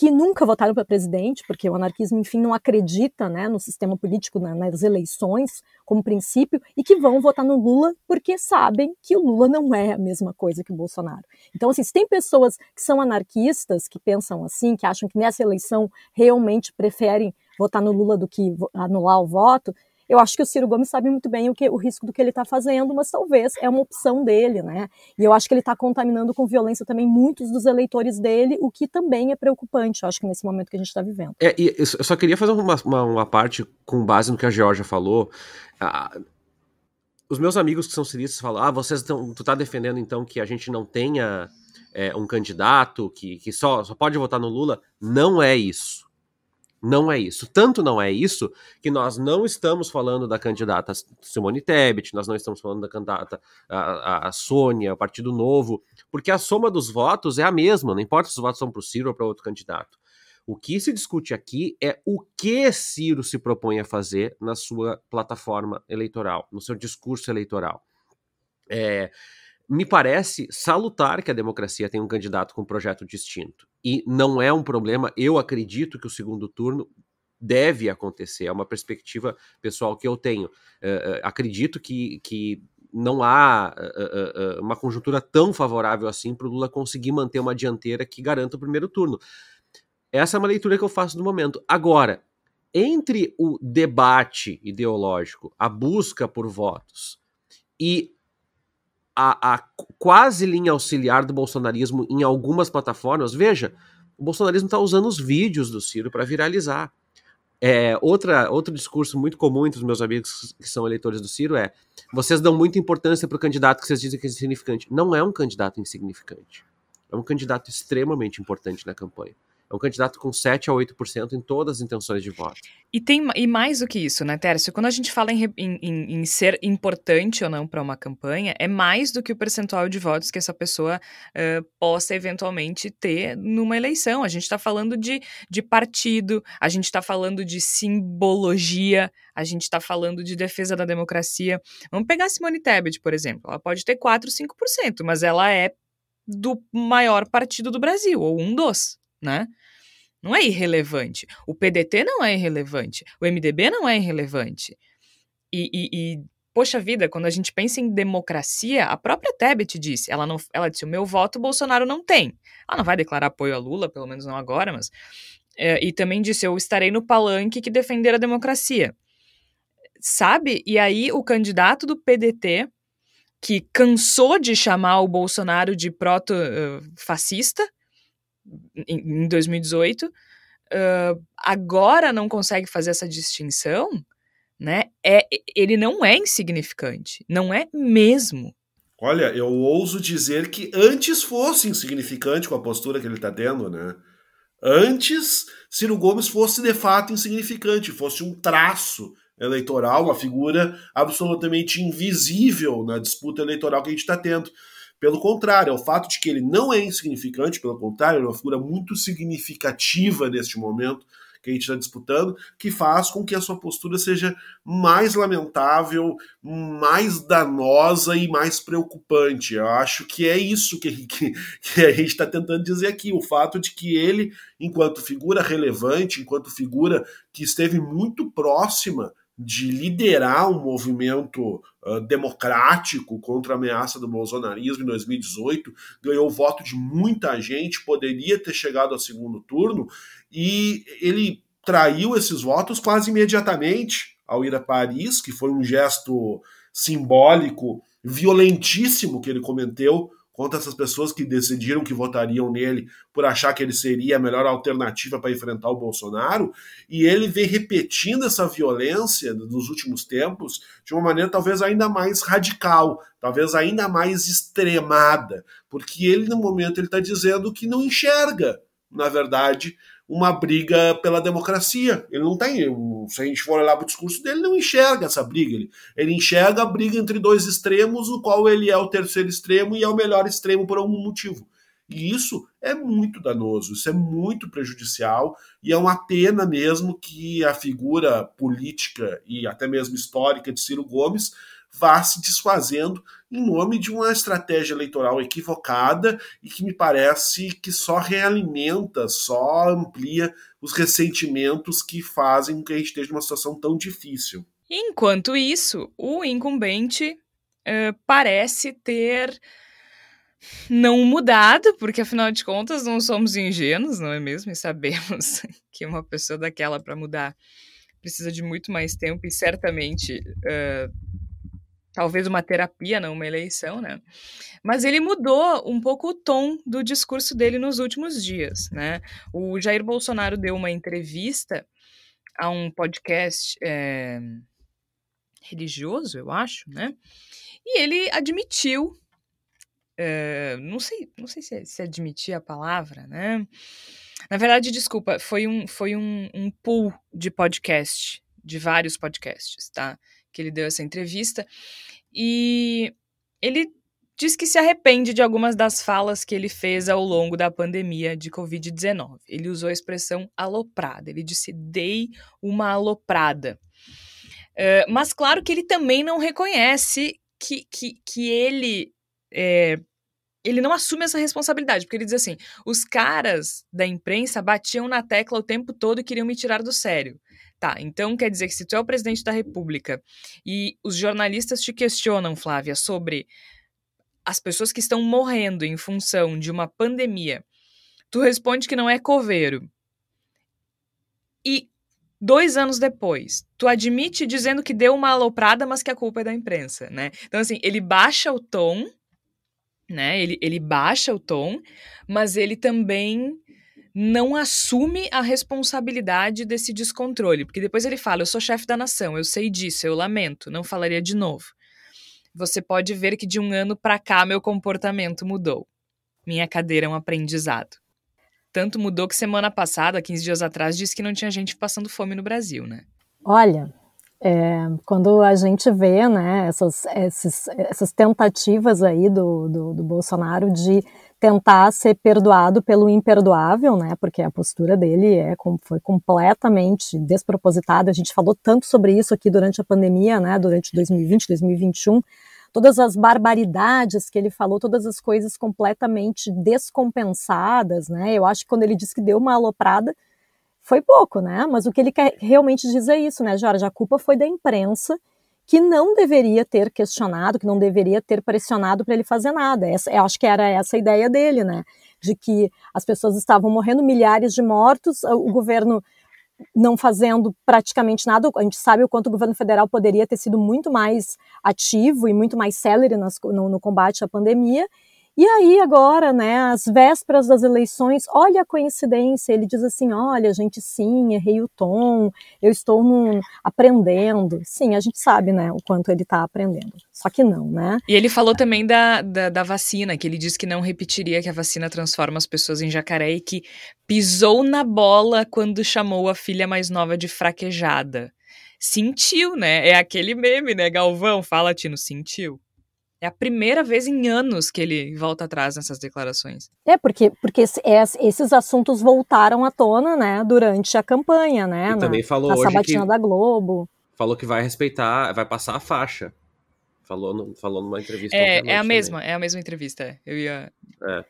que nunca votaram para presidente, porque o anarquismo, enfim, não acredita né, no sistema político, nas eleições como princípio, e que vão votar no Lula porque sabem que o Lula não é a mesma coisa que o Bolsonaro. Então, assim, se tem pessoas que são anarquistas, que pensam assim, que acham que nessa eleição realmente preferem votar no Lula do que anular o voto, eu acho que o Ciro Gomes sabe muito bem o, que, o risco do que ele está fazendo, mas talvez é uma opção dele, né? E eu acho que ele está contaminando com violência também muitos dos eleitores dele, o que também é preocupante, eu acho que nesse momento que a gente está vivendo. É, eu só queria fazer uma, uma, uma, parte com base no que a Georgia falou. Ah, os meus amigos que são ciristas falam: ah, vocês estão. Tu tá defendendo então que a gente não tenha é, um candidato que, que só, só pode votar no Lula? Não é isso. Não é isso. Tanto não é isso que nós não estamos falando da candidata Simone Tebet, nós não estamos falando da candidata a, a, Sônia, o Partido Novo, porque a soma dos votos é a mesma, não importa se os votos são para o Ciro ou para outro candidato. O que se discute aqui é o que Ciro se propõe a fazer na sua plataforma eleitoral, no seu discurso eleitoral. É, me parece salutar que a democracia tenha um candidato com um projeto distinto. E não é um problema, eu acredito que o segundo turno deve acontecer, é uma perspectiva pessoal que eu tenho. Uh, acredito que, que não há uh, uh, uma conjuntura tão favorável assim para o Lula conseguir manter uma dianteira que garanta o primeiro turno. Essa é uma leitura que eu faço no momento. Agora, entre o debate ideológico, a busca por votos e a, a quase linha auxiliar do bolsonarismo em algumas plataformas, veja, o bolsonarismo está usando os vídeos do Ciro para viralizar. É, outra, outro discurso muito comum entre os meus amigos que são eleitores do Ciro é: vocês dão muita importância para o candidato que vocês dizem que é insignificante. Não é um candidato insignificante. É um candidato extremamente importante na campanha. É um candidato com 7 a 8% em todas as intenções de voto. E, tem, e mais do que isso, né, Tércio? Quando a gente fala em, em, em ser importante ou não para uma campanha, é mais do que o percentual de votos que essa pessoa uh, possa eventualmente ter numa eleição. A gente está falando de, de partido, a gente está falando de simbologia, a gente está falando de defesa da democracia. Vamos pegar a Simone Tebet, por exemplo. Ela pode ter 4, 5%, mas ela é do maior partido do Brasil, ou um dos, né? Não é irrelevante. O PDT não é irrelevante. O MDB não é irrelevante. E, e, e, poxa vida, quando a gente pensa em democracia, a própria Tebet disse, ela, não, ela disse, o meu voto Bolsonaro não tem. Ela não vai declarar apoio a Lula, pelo menos não agora, mas... É, e também disse, eu estarei no palanque que defender a democracia. Sabe? E aí o candidato do PDT, que cansou de chamar o Bolsonaro de proto-fascista, uh, em, 2018, uh, agora não consegue fazer essa distinção, né? É, ele não é insignificante, não é mesmo. Olha, eu ouso dizer que antes fosse insignificante com a postura que ele está tendo, né? Antes, Ciro Gomes fosse de fato insignificante, fosse um traço eleitoral, uma figura absolutamente invisível na disputa eleitoral que a gente está tendo. Pelo contrário, é o fato de que ele não é insignificante, pelo contrário, é uma figura muito significativa neste momento que a gente está disputando, que faz com que a sua postura seja mais lamentável, mais danosa e mais preocupante. Eu acho que é isso que, que, que a gente está tentando dizer aqui: o fato de que ele, enquanto figura relevante, enquanto figura que esteve muito próxima de liderar um movimento uh, democrático contra a ameaça do bolsonarismo em 2018, ganhou o voto de muita gente, poderia ter chegado ao segundo turno, e ele traiu esses votos quase imediatamente. Ao ir a Paris, que foi um gesto simbólico violentíssimo que ele cometeu contra essas pessoas que decidiram que votariam nele por achar que ele seria a melhor alternativa para enfrentar o Bolsonaro, e ele vem repetindo essa violência nos últimos tempos de uma maneira talvez ainda mais radical, talvez ainda mais extremada, porque ele no momento ele está dizendo que não enxerga, na verdade, uma briga pela democracia. Ele não tem, se a gente for olhar para o discurso dele, não enxerga essa briga. Ele, ele enxerga a briga entre dois extremos, no qual ele é o terceiro extremo e é o melhor extremo por algum motivo. E isso é muito danoso, isso é muito prejudicial e é uma pena mesmo que a figura política e até mesmo histórica de Ciro Gomes vá se desfazendo em nome de uma estratégia eleitoral equivocada e que me parece que só realimenta, só amplia os ressentimentos que fazem com que a gente esteja numa situação tão difícil. Enquanto isso, o incumbente uh, parece ter não mudado, porque afinal de contas não somos ingênuos, não é mesmo? E sabemos que uma pessoa daquela para mudar precisa de muito mais tempo e certamente uh, talvez uma terapia, não uma eleição, né? Mas ele mudou um pouco o tom do discurso dele nos últimos dias, né? O Jair Bolsonaro deu uma entrevista a um podcast é, religioso, eu acho, né? E ele admitiu Uh, não sei, não sei se, se admitir a palavra, né? Na verdade, desculpa, foi um, foi um, um pool de podcast, de vários podcasts, tá? Que ele deu essa entrevista. E ele diz que se arrepende de algumas das falas que ele fez ao longo da pandemia de Covid-19. Ele usou a expressão aloprada. Ele disse: dei uma aloprada. Uh, mas claro que ele também não reconhece que, que, que ele é, ele não assume essa responsabilidade, porque ele diz assim: os caras da imprensa batiam na tecla o tempo todo e queriam me tirar do sério. Tá, então quer dizer que se tu é o presidente da República e os jornalistas te questionam, Flávia, sobre as pessoas que estão morrendo em função de uma pandemia, tu responde que não é coveiro. E dois anos depois, tu admite dizendo que deu uma aloprada, mas que a culpa é da imprensa, né? Então, assim, ele baixa o tom né? Ele, ele baixa o tom, mas ele também não assume a responsabilidade desse descontrole, porque depois ele fala: Eu sou chefe da nação, eu sei disso, eu lamento, não falaria de novo. Você pode ver que de um ano para cá meu comportamento mudou. Minha cadeira é um aprendizado. Tanto mudou que semana passada, 15 dias atrás, disse que não tinha gente passando fome no Brasil, né? Olha, é, quando a gente vê né, essas, esses, essas tentativas aí do, do, do, Bolsonaro de tentar ser perdoado pelo imperdoável, né, porque a postura dele é, foi completamente despropositada. A gente falou tanto sobre isso aqui durante a pandemia, né, durante 2020, 2021, todas as barbaridades que ele falou, todas as coisas completamente descompensadas, né? Eu acho que quando ele disse que deu uma aloprada, foi pouco, né? Mas o que ele quer realmente dizer é isso, né, Jorge? A culpa foi da imprensa que não deveria ter questionado, que não deveria ter pressionado para ele fazer nada. Essa, eu acho que era essa a ideia dele, né? De que as pessoas estavam morrendo, milhares de mortos, o governo não fazendo praticamente nada. A gente sabe o quanto o governo federal poderia ter sido muito mais ativo e muito mais célere no, no combate à pandemia, e aí, agora, né, às vésperas das eleições, olha a coincidência, ele diz assim: olha, gente, sim, errei o tom, eu estou aprendendo. Sim, a gente sabe, né, o quanto ele está aprendendo. Só que não, né? E ele falou também da, da, da, vacina, que ele disse que não repetiria que a vacina transforma as pessoas em jacaré e que pisou na bola quando chamou a filha mais nova de fraquejada. Sentiu, né? É aquele meme, né, Galvão? Fala, Tino, sentiu. É a primeira vez em anos que ele volta atrás nessas declarações. É, porque, porque esses assuntos voltaram à tona, né, durante a campanha, né? Na, também falou na hoje sabatina que, da Globo. Falou que vai respeitar, vai passar a faixa. Falou, no, falou numa entrevista. É, é a mesma, também. é a mesma entrevista. Eu ia. É.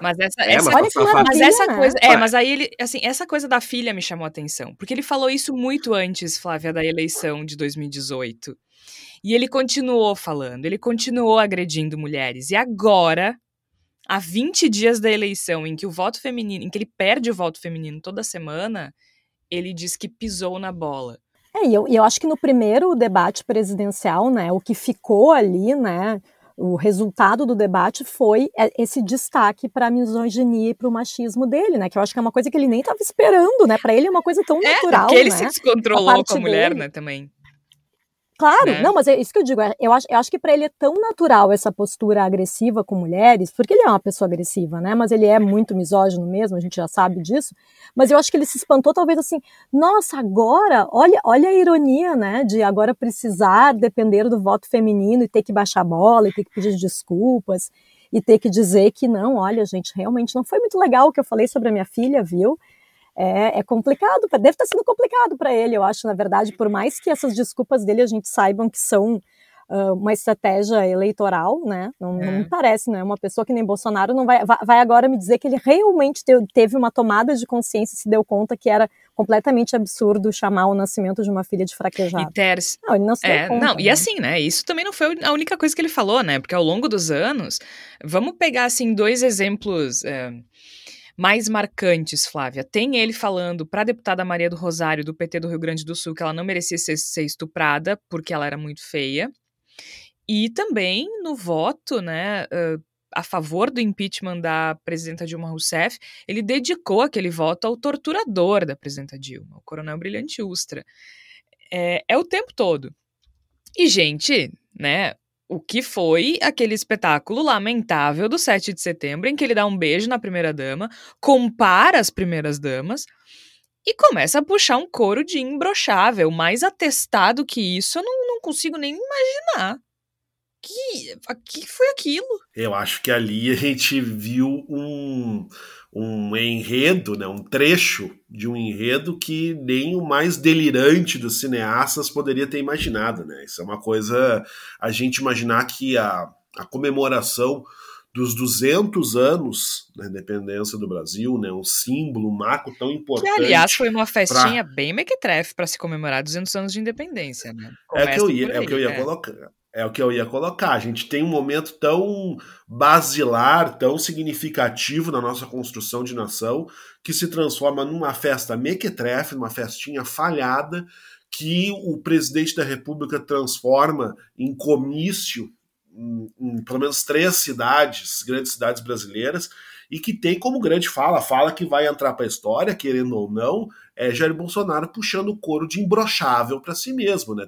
Mas essa, é, essa, mas, mas essa né? coisa, é, mas aí ele, assim, essa coisa da filha me chamou a atenção, porque ele falou isso muito antes, Flávia, da eleição de 2018. E ele continuou falando, ele continuou agredindo mulheres. E agora, há 20 dias da eleição, em que o voto feminino, em que ele perde o voto feminino toda semana, ele diz que pisou na bola. É, e eu, eu acho que no primeiro debate presidencial, né, o que ficou ali, né, o resultado do debate foi é, esse destaque para a misoginia e para o machismo dele, né? Que eu acho que é uma coisa que ele nem estava esperando, né? Para ele é uma coisa tão é, natural, porque ele né? se descontrolou com a mulher, dele. né? Também. Claro, né? não, mas é isso que eu digo. É, eu acho, eu acho que para ele é tão natural essa postura agressiva com mulheres, porque ele é uma pessoa agressiva, né? Mas ele é muito misógino mesmo, a gente já sabe disso. Mas eu acho que ele se espantou, talvez assim, nossa, agora, olha, olha a ironia, né? De agora precisar depender do voto feminino e ter que baixar a bola e ter que pedir desculpas e ter que dizer que não, olha, gente, realmente não foi muito legal o que eu falei sobre a minha filha, viu? É, é complicado, deve estar sendo complicado para ele, eu acho, na verdade, por mais que essas desculpas dele a gente saibam que são uh, uma estratégia eleitoral, né? Não, é. não, me parece, né? Uma pessoa que nem Bolsonaro não vai, vai agora me dizer que ele realmente teve uma tomada de consciência e se deu conta que era completamente absurdo chamar o nascimento de uma filha de fraquejado. E Ters... Não, ele não se é, conta, Não, né? e assim, né? Isso também não foi a única coisa que ele falou, né? Porque ao longo dos anos, vamos pegar, assim, dois exemplos... É mais marcantes, Flávia. Tem ele falando para a deputada Maria do Rosário, do PT do Rio Grande do Sul, que ela não merecia ser, ser estuprada porque ela era muito feia. E também no voto, né, uh, a favor do impeachment da presidenta Dilma Rousseff, ele dedicou aquele voto ao torturador da presidenta Dilma, o coronel Brilhante Ustra. É, é o tempo todo. E, gente, né, o que foi aquele espetáculo lamentável do 7 de setembro, em que ele dá um beijo na primeira-dama, compara as primeiras-damas e começa a puxar um coro de imbrochável. Mais atestado que isso, eu não, não consigo nem imaginar. Que, que foi aquilo? Eu acho que ali a gente viu um, um enredo, né, um trecho de um enredo que nem o mais delirante dos cineastas poderia ter imaginado. Né? Isso é uma coisa a gente imaginar que a, a comemoração dos 200 anos da independência do Brasil, né, um símbolo, um marco tão importante. Que, aliás, foi uma festinha pra... bem mequetrefe para se comemorar 200 anos de independência. Né? é, que eu ia, é o que eu ia é. colocar. É o que eu ia colocar. A gente tem um momento tão basilar, tão significativo na nossa construção de nação, que se transforma numa festa mequetrefe, numa festinha falhada, que o presidente da República transforma em comício em, em pelo menos três cidades, grandes cidades brasileiras, e que tem como grande fala, fala que vai entrar para a história, querendo ou não, é Jair Bolsonaro puxando o couro de imbrochável para si mesmo, né?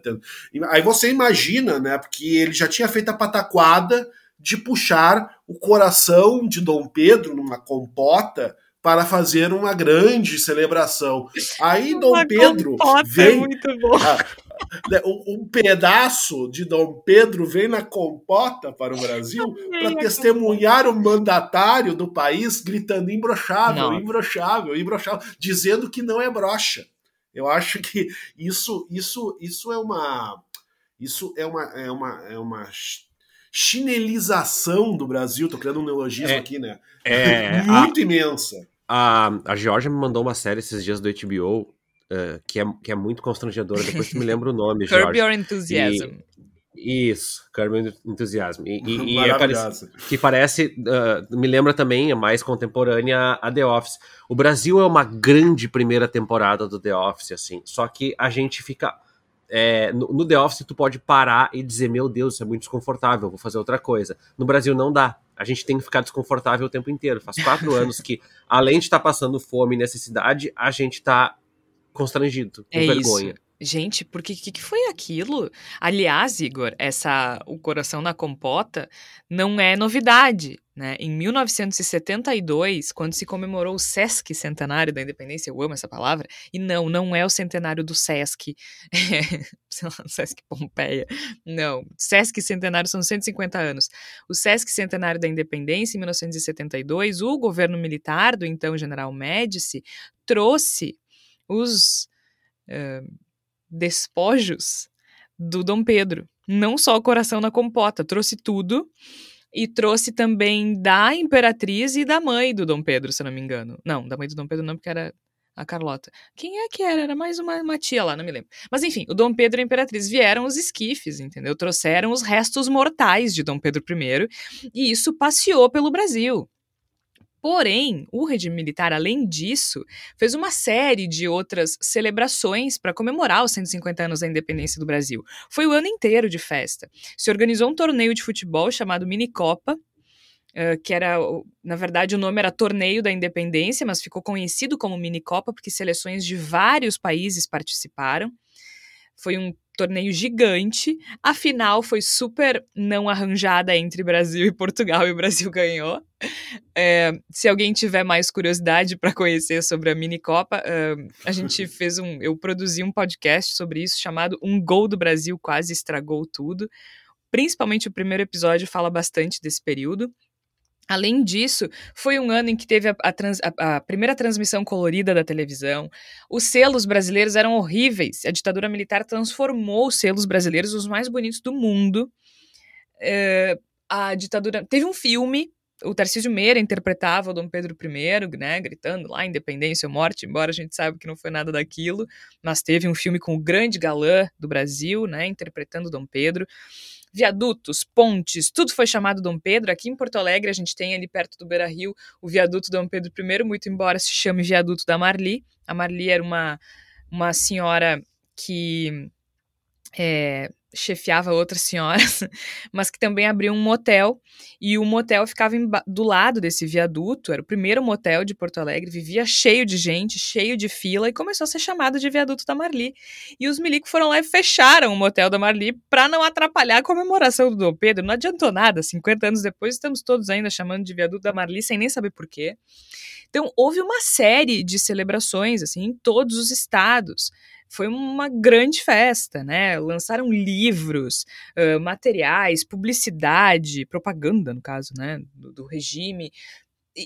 Aí você imagina, né? Porque ele já tinha feito a pataquada de puxar o coração de Dom Pedro numa compota para fazer uma grande celebração. Aí Dom uma Pedro é vem. É muito bom. um, um, pedaço de Dom Pedro vem na compota para o Brasil para testemunhar o mandatário do país gritando imbrochável, imbrochável, imbrochável, dizendo que não é brocha. Eu acho que isso, isso, isso é uma, isso é uma, é uma, é uma chinelização do Brasil. Tô criando um neologismo é, aqui, né? É, muito a, imensa. A, a Georgia me mandou uma série esses dias do HBO uh, que, é, que é muito constrangedora. Depois tu me lembra o nome, Curb Jorge. Your Enthusiasm. E, isso, Curb Your Enthusiasm. E, e, e é parece, que parece, uh, me lembra também, é mais contemporânea a The Office. O Brasil é uma grande primeira temporada do The Office, assim, só que a gente fica... É, no, no, The Office tu pode parar e dizer, meu Deus, isso é muito desconfortável, vou fazer outra coisa. No Brasil não dá. A gente tem que ficar desconfortável o tempo inteiro. Faz quatro anos que, além de estar tá passando fome e necessidade, a gente está constrangido, com é vergonha. Isso. Gente, porque que, que foi aquilo? Aliás, Igor, essa o coração na compota não é novidade, né? Em 1972, quando se comemorou o Sesc centenário da Independência, eu amo essa palavra, e não, não é o centenário do Sesc, sei lá, Sesc Pompeia, não, Sesc centenário são 150 anos. O Sesc centenário da Independência, em 1972, o governo militar do então General Médici trouxe os uh, despojos do Dom Pedro. Não só o coração na compota, trouxe tudo e trouxe também da imperatriz e da mãe do Dom Pedro, se não me engano. Não, da mãe do Dom Pedro não, porque era a Carlota. Quem é que era? Era mais uma, uma tia lá, não me lembro. Mas enfim, o Dom Pedro e a Imperatriz vieram os esquifes, entendeu? Trouxeram os restos mortais de Dom Pedro I e isso passeou pelo Brasil. Porém, o regime militar, além disso, fez uma série de outras celebrações para comemorar os 150 anos da independência do Brasil. Foi o ano inteiro de festa. Se organizou um torneio de futebol chamado Minicopa, uh, que era, na verdade, o nome era Torneio da Independência, mas ficou conhecido como Minicopa porque seleções de vários países participaram. Foi um torneio gigante. A final foi super não arranjada entre Brasil e Portugal e o Brasil ganhou. É, se alguém tiver mais curiosidade para conhecer sobre a mini Copa, uh, a gente fez um, eu produzi um podcast sobre isso chamado Um Gol do Brasil quase estragou tudo. Principalmente o primeiro episódio fala bastante desse período. Além disso, foi um ano em que teve a, a, trans, a, a, primeira transmissão colorida da televisão. Os selos brasileiros eram horríveis. A ditadura militar transformou os selos brasileiros os mais bonitos do mundo. É, a ditadura. Teve um filme. O Tarcísio Meira interpretava o Dom Pedro I, né, gritando lá independência ou morte, embora a gente saiba que não foi nada daquilo, mas teve um filme com o grande galã do Brasil, né, interpretando Dom Pedro viadutos, pontes, tudo foi chamado Dom Pedro. Aqui em Porto Alegre, a gente tem ali perto do Beira Rio o viaduto Dom Pedro I, muito embora se chame viaduto da Marli. A Marli era uma, uma senhora que é, chefiava outras senhoras, mas que também abriu um motel, e o motel ficava do lado desse viaduto, era o primeiro motel de Porto Alegre, vivia cheio de gente, cheio de fila, e começou a ser chamado de viaduto da Marli. E os milicos foram lá e fecharam o motel da Marli para não atrapalhar a comemoração do Dom Pedro. Não adiantou nada, 50 anos depois estamos todos ainda chamando de viaduto da Marli sem nem saber porquê. Então, houve uma série de celebrações, assim, em todos os estados foi uma grande festa, né? Lançaram livros, uh, materiais, publicidade, propaganda, no caso, né? Do, do regime.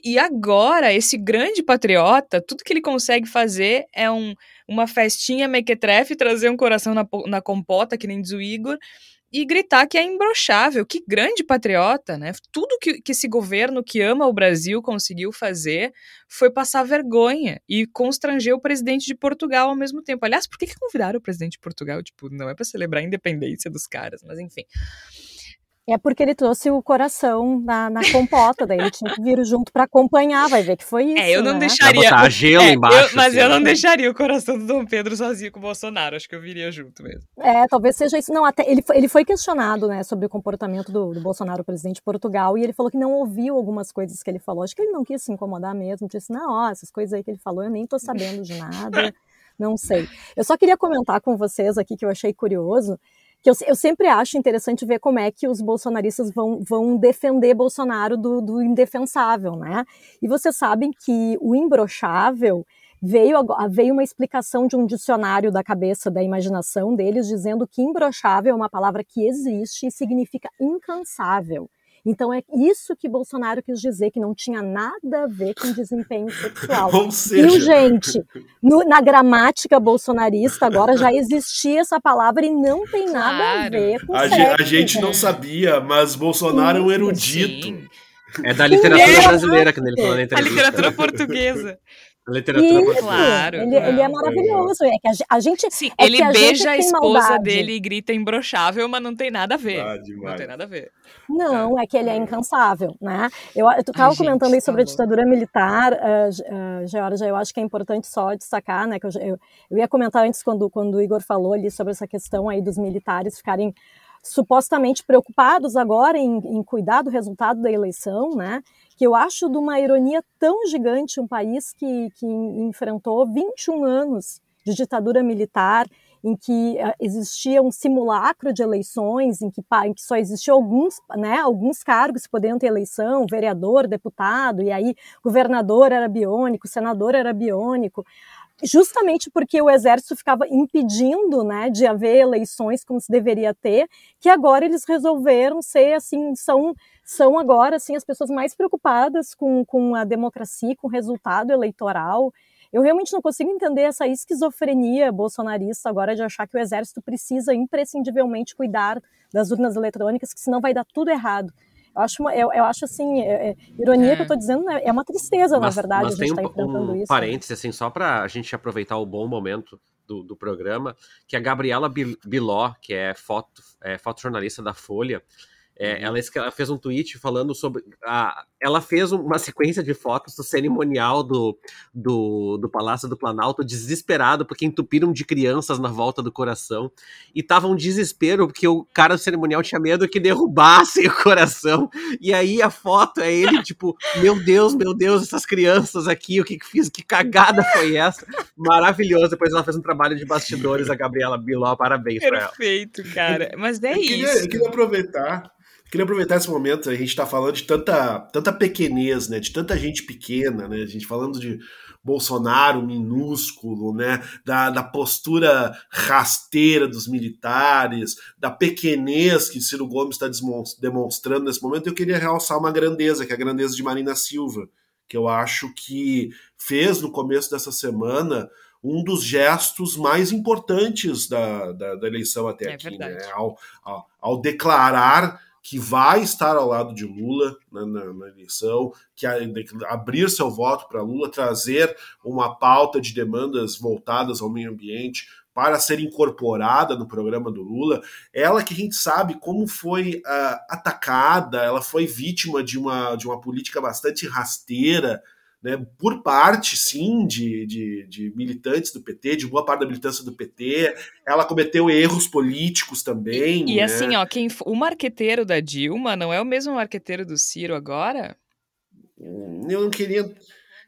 E agora, esse grande patriota, tudo que ele consegue fazer é um, uma festinha mequetrefe, trazer um coração na, na compota, que nem diz o Igor, e gritar que é imbrochável. Que grande patriota, né? Tudo que, que esse governo que ama o Brasil conseguiu fazer foi passar vergonha e constranger o presidente de Portugal ao mesmo tempo. Aliás, por que, que convidaram o presidente de Portugal? Tipo, não é para celebrar a independência dos caras, mas enfim. É porque ele trouxe o coração na, na compota, daí ele tinha que vir junto para acompanhar, vai ver que foi isso. É, eu não né? deixaria. botar gelo é, embaixo. Eu, mas assim, eu não né? deixaria o coração do Dom Pedro sozinho com o Bolsonaro. Acho que eu viria junto mesmo. É, talvez seja isso. Não, até ele foi, ele foi questionado, né, sobre o comportamento do, do Bolsonaro, presidente de Portugal, e ele falou que não ouviu algumas coisas que ele falou. Acho que ele não quis se incomodar mesmo. Disse, não, ó, essas coisas aí que ele falou, eu nem tô sabendo de nada. não sei. Eu só queria comentar com vocês aqui que eu achei curioso que eu, eu, sempre acho interessante ver como é que os bolsonaristas vão, vão defender Bolsonaro do, do indefensável, né? E vocês sabem que o imbrochável veio, veio uma explicação de um dicionário da cabeça, da imaginação deles, dizendo que imbrochável é uma palavra que existe e significa incansável. Então é isso que Bolsonaro quis dizer, que não tinha nada a ver com desempenho sexual. Ou seja... E, gente, no, na gramática bolsonarista agora já existia essa palavra e não tem nada Claro. a ver com A, sexo. a gente não sabia, mas Bolsonaro é um erudito. Sim. É da literatura brasileira que ele falou na A entrevista. literatura portuguesa. A literatura Isso. Claro, ele, ele é não. maravilhoso. É que a, a gente. Sim, É ele que a gente beija a esposa maldade. dele e grita imbrochável, mas não tem nada a ver. Ah, não tem nada a ver. Não, é que ele é incansável, né? Eu, eu tava Ai, comentando gente, aí sobre a tá ditadura militar, uh, Georgia, eu acho que é importante só destacar, né? Que eu, eu, eu ia comentar antes quando, quando o Igor falou ali sobre essa questão aí dos militares ficarem supostamente preocupados agora em, em cuidar do resultado da eleição, né? Que eu acho de uma ironia tão gigante um país que, que enfrentou 21 anos de ditadura militar, em que eh, existia um simulacro de eleições, em que, em que só existiam alguns, né, alguns cargos que ter eleição, vereador, deputado, e aí governador era biônico, senador era biônico, justamente porque o exército ficava impedindo, né, de haver eleições como se deveria ter, que agora eles resolveram ser assim, são são agora assim as pessoas mais preocupadas com, com a democracia, com o resultado eleitoral. Eu realmente não consigo entender essa esquizofrenia bolsonarista agora de achar que o exército precisa imprescindivelmente cuidar das urnas eletrônicas, que senão vai dar tudo errado. Eu acho, uma, eu, eu acho assim, é, é, ironia É. que eu estou dizendo, né, é uma tristeza, Mas, na verdade, a gente um, está enfrentando um isso. né? parêntese, assim, só para a gente aproveitar o bom momento do, do programa, que a Gabriela Bil- Biló, que é, foto, é fotojornalista da Folha, é, Uhum. ela, ela fez um tweet falando sobre. A, ela fez uma sequência de fotos do cerimonial do, do, do Palácio do Planalto, desesperado, porque entupiram de crianças na volta do coração. E tava um desespero, porque o cara do cerimonial tinha medo que derrubassem o coração. E aí a foto é ele, tipo, meu Deus, meu Deus, essas crianças aqui, o que que fiz? Que cagada foi essa? Maravilhoso. Depois ela fez um trabalho de bastidores, a Gabriela Biló, parabéns pra ela. Perfeito, cara. Mas é eu, queria, isso. eu queria aproveitar Queria aproveitar esse momento, a gente está falando de tanta, tanta pequenez, né? De tanta gente pequena, né? A gente falando de Bolsonaro minúsculo, né? Da, da postura rasteira dos militares, da pequenez que Ciro Gomes está demonstrando nesse momento. Eu queria realçar uma grandeza, que é a grandeza de Marina Silva, que eu acho que fez no começo dessa semana um dos gestos mais importantes da, da, da eleição até é aqui, né? Ao, ao, ao declarar que vai estar ao lado de Lula na, na, na eleição, que a, abrir seu voto para Lula, trazer uma pauta de demandas voltadas ao meio ambiente para ser incorporada no programa do Lula. Ela que a gente sabe como foi uh, atacada, ela foi vítima de uma, de uma política bastante rasteira né, por parte, sim, de, de, de, militantes do PT, de boa parte da militância do PT. Ela cometeu erros políticos também. E, e né? assim, ó, quem, o marqueteiro da Dilma não é o mesmo marqueteiro do Ciro agora? Eu não queria.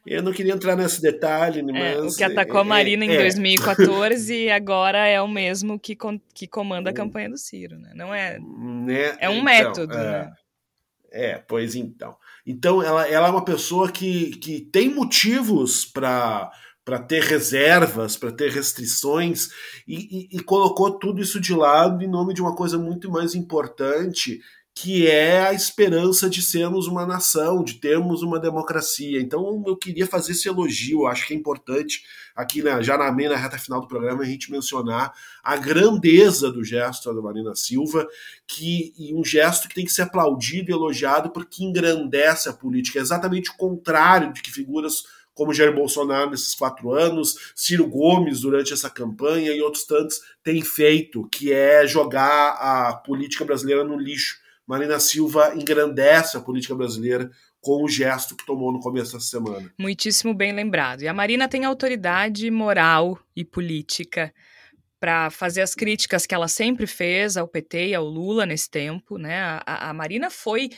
Eu não queria entrar nesse detalhe, mas... É, o que atacou a é, Marina é, em é. 2014 e agora é o mesmo que, que comanda a campanha do Ciro, né? Não é... Né? É um então, método, é, né? É, pois então. Então, ela, ela é uma pessoa que, que tem motivos para para ter reservas, para ter restrições, e, e, e, colocou tudo isso de lado em nome de uma coisa muito mais importante, que é a esperança de sermos uma nação, de termos uma democracia. Então eu queria fazer esse elogio, acho que é importante aqui na, já na meia na reta final do programa a gente mencionar a grandeza do gesto da Marina Silva, que um gesto que tem que ser aplaudido e elogiado porque engrandece a política, é exatamente o contrário de que figuras como Jair Bolsonaro nesses quatro anos, Ciro Gomes durante essa campanha e outros tantos têm feito, que é jogar a política brasileira no lixo Marina Silva engrandece a política brasileira com o gesto que tomou no começo da semana. Muitíssimo bem lembrado. E a Marina tem autoridade moral e política para fazer as críticas que ela sempre fez ao PT e ao Lula nesse tempo, né? A, a, Marina foi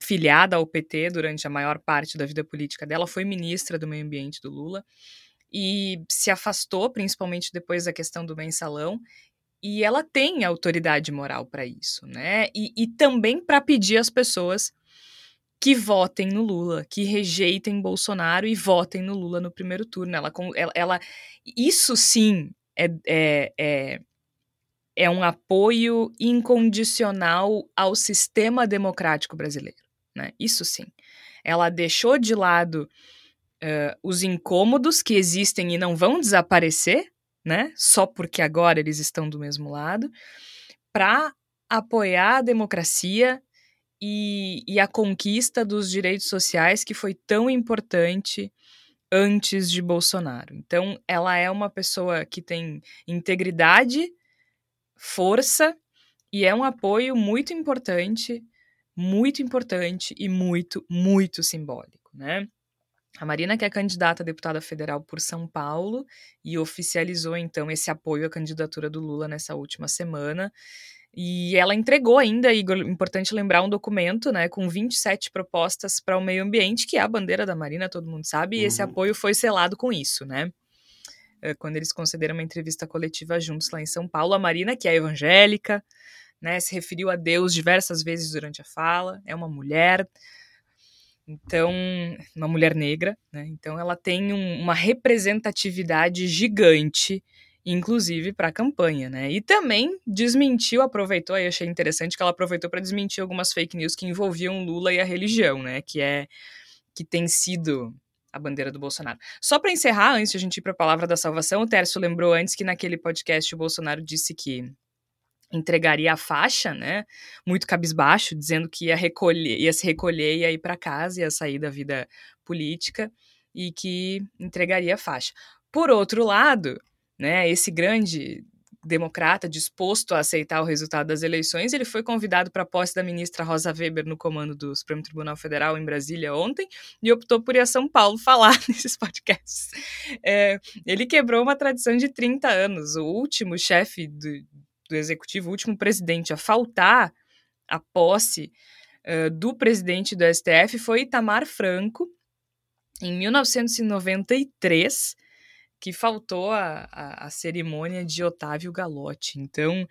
filiada ao PT durante a maior parte da vida política dela, foi ministra do meio ambiente do Lula e se afastou, principalmente depois da questão do mensalão, e ela tem autoridade moral para isso, né? E, e também para pedir às pessoas que votem no Lula, que rejeitem Bolsonaro e votem no Lula no primeiro turno. Ela, ela, ela isso sim é, é, é, é um apoio incondicional ao sistema democrático brasileiro, né? Isso sim. Ela deixou de lado uh, os incômodos que existem e não vão desaparecer, né? Só porque agora eles estão do mesmo lado, para apoiar a democracia e, e, a conquista dos direitos sociais que foi tão importante antes de Bolsonaro. Então, ela é uma pessoa que tem integridade, força e é um apoio muito importante, muito importante e muito, muito simbólico, né? A Marina, que é candidata a deputada federal por São Paulo, e oficializou então esse apoio à candidatura do Lula nessa última semana. E ela entregou ainda, Igor, importante lembrar, um documento né, com 27 propostas para o meio ambiente, que é a bandeira da Marina, todo mundo sabe, uhum. e esse uhum. apoio foi selado com isso, né? Eh, quando eles concederam uma entrevista coletiva juntos lá em São Paulo, a Marina, que é evangélica, né, se referiu a Deus diversas vezes durante a fala, é uma mulher, então, uma mulher negra, né? Então, ela tem um, uma representatividade gigante, inclusive para a campanha, né? E também desmentiu, aproveitou, aí achei interessante que ela aproveitou para desmentir algumas fake news que envolviam Lula e a religião, né? Que é que tem sido a bandeira do Bolsonaro. Só para encerrar, antes de a gente ir para a palavra da salvação, o Tércio lembrou antes que naquele podcast o Bolsonaro disse que entregaria a faixa, né? Muito cabisbaixo, dizendo que ia recolher, ia se recolher, ia ir para casa, ia sair da vida política e que entregaria a faixa. Por outro lado, né, esse grande democrata disposto a aceitar o resultado das eleições, ele foi convidado para a posse da ministra Rosa Weber no comando do Supremo Tribunal Federal em Brasília ontem e optou por ir a São Paulo falar nesses podcasts. É, ele quebrou uma tradição de 30 anos. O último chefe do, do executivo, o último presidente a faltar a posse uh, do presidente do STF foi Itamar Franco, em 1993, que faltou a, a, a cerimônia de Otávio Galotti. Então,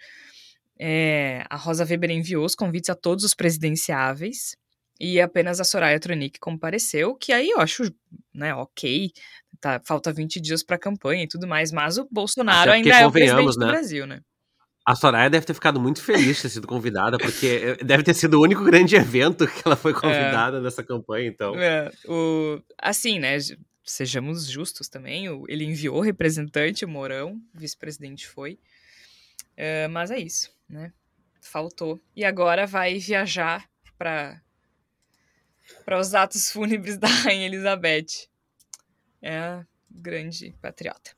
É, a Rosa Weber enviou os convites a todos os presidenciáveis e apenas a Soraya Tronic compareceu, que aí eu acho, né, ok, tá, falta 20 dias para a campanha e tudo mais, mas o Bolsonaro ainda é o presidente né? do Brasil, né? A Soraya deve ter ficado muito feliz de ter sido convidada, porque deve ter sido o único grande evento que ela foi é. convidada é, nessa campanha, então. É, o, assim, né? Sejamos justos também, o, ele enviou representante, o Mourão, vice-presidente foi. É, mas é isso, né? Faltou. E agora vai viajar para para os atos fúnebres da Rainha Elizabeth. É grande patriota.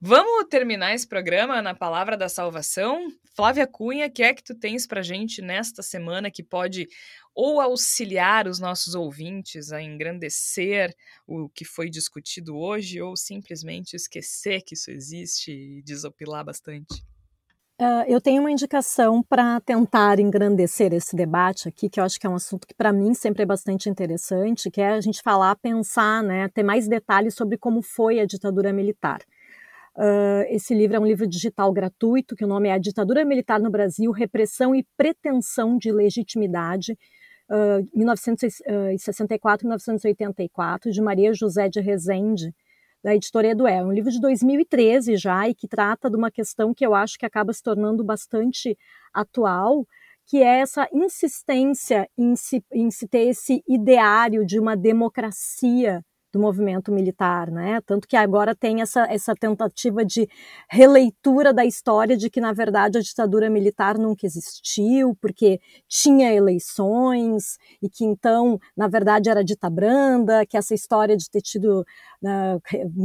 Vamos terminar esse programa na palavra da salvação. Flávia Cunha, o que é que tu tens para gente nesta semana que pode ou auxiliar os nossos ouvintes a engrandecer o que foi discutido hoje, ou simplesmente esquecer que isso existe e desopilar bastante? Uh, eu tenho uma indicação para tentar engrandecer esse debate aqui, que eu acho que é um assunto que para mim sempre é bastante interessante, que é a gente falar, pensar, né, ter mais detalhes sobre como foi a ditadura militar. Uh, esse livro é um livro digital gratuito, que o nome é A Ditadura Militar no Brasil, Repressão e Pretensão de Legitimidade, uh, 1964-1984, de Maria José de Rezende, da editora Edué. É um livro de 2013 já e que trata de uma questão que eu acho que acaba se tornando bastante atual, que é essa insistência em se, em se ter esse ideário de uma democracia do movimento militar, né? Tanto que agora tem essa, essa tentativa de releitura da história de que, na verdade, a ditadura militar nunca existiu, porque tinha eleições, e que então, na verdade, era dita branda, que essa história de ter tido, na,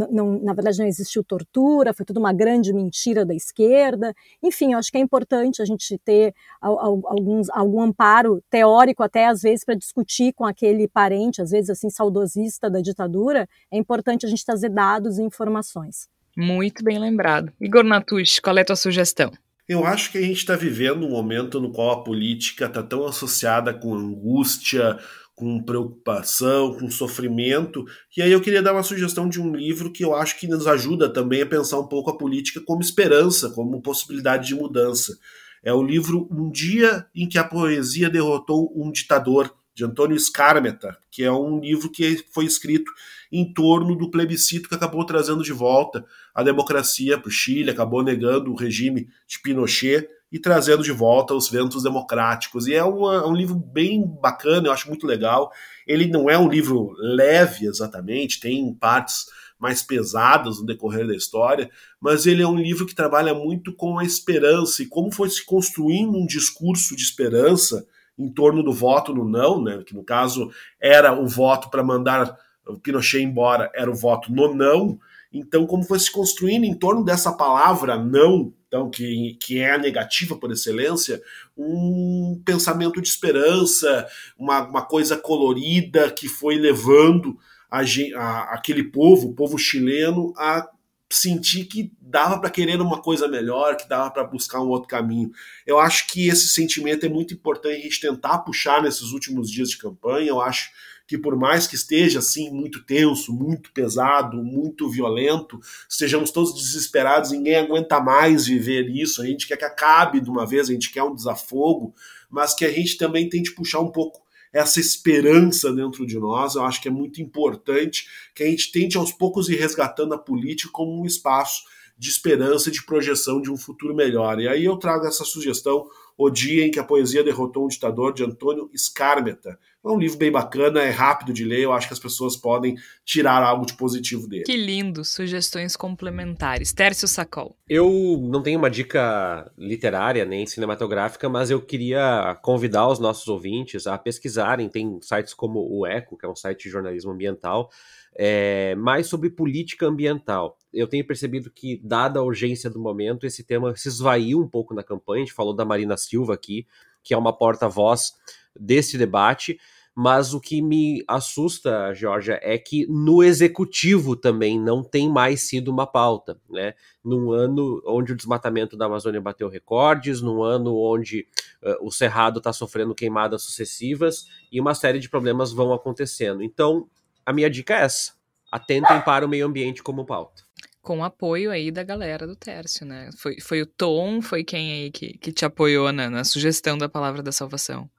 não, na verdade, não existiu tortura, foi tudo uma grande mentira da esquerda. Enfim, eu acho que é importante a gente ter alguns, algum amparo teórico, até às vezes, para discutir com aquele parente, às vezes assim, saudosista da ditadura ditadura, é importante a gente trazer dados e informações. Muito bem lembrado. Igor Natush, qual é a tua sugestão? Eu acho que a gente está vivendo um momento no qual a política está tão associada com angústia, com preocupação, com sofrimento. E aí eu queria dar uma sugestão de um livro que eu acho que nos ajuda também a pensar um pouco a política como esperança, como possibilidade de mudança. É o livro Um Dia em que a Poesia Derrotou um Ditador, de Antônio Scarmeta, que é um livro que foi escrito em torno do plebiscito que acabou trazendo de volta a democracia para o Chile, acabou negando o regime de Pinochet e trazendo de volta os ventos democráticos. E é, uma, é um livro bem bacana, eu acho muito legal. Ele não é um livro leve exatamente, tem partes mais pesadas no decorrer da história, mas ele é um livro que trabalha muito com a esperança e como foi se construindo um discurso de esperança em torno do voto no não, né, que no caso era o voto para mandar o Pinochet embora, era o voto no não. Então, como foi se construindo em torno dessa palavra não, então que, que é a negativa por excelência, um pensamento de esperança, uma, uma coisa colorida que foi levando a, a, aquele povo, o povo chileno, a sentir que dava para querer uma coisa melhor, que dava para buscar um outro caminho. Eu acho que esse sentimento é muito importante a gente tentar puxar nesses últimos dias de campanha. Eu acho que por mais que esteja assim muito tenso, muito pesado, muito violento, estejamos todos desesperados, ninguém aguenta mais viver isso. A gente quer que acabe de uma vez, a gente quer um desafogo, mas que a gente também tente puxar um pouco essa esperança dentro de nós. Eu acho que é muito importante que a gente tente aos poucos ir resgatando a política como um espaço de esperança de projeção de um futuro melhor. E aí eu trago essa sugestão, O Dia em que a Poesia Derrotou um Ditador, de Antônio Scarmeta. É um livro bem bacana, é rápido de ler, eu acho que as pessoas podem tirar algo de positivo dele. Que lindo, sugestões complementares. Tércio Sacol. Eu não tenho uma dica literária nem cinematográfica, mas eu queria convidar os nossos ouvintes a pesquisarem. Tem sites como o Eco, que é um site de jornalismo ambiental, é, mais sobre política ambiental. Eu tenho percebido que, dada a urgência do momento, esse tema se esvaiu um pouco na campanha. A gente falou da Marina Silva aqui, que é uma porta-voz desse debate. Mas o que me assusta, Georgia, é que no executivo também não tem mais sido uma pauta, né? Num ano onde o desmatamento da Amazônia bateu recordes, num ano onde uh, o Cerrado está sofrendo queimadas sucessivas e uma série de problemas vão acontecendo. Então, a minha dica é essa: atentem para o meio ambiente como pauta. com apoio aí da galera do Tércio, né? Foi, foi o Tom, foi quem aí que, que te apoiou na, na sugestão da palavra da salvação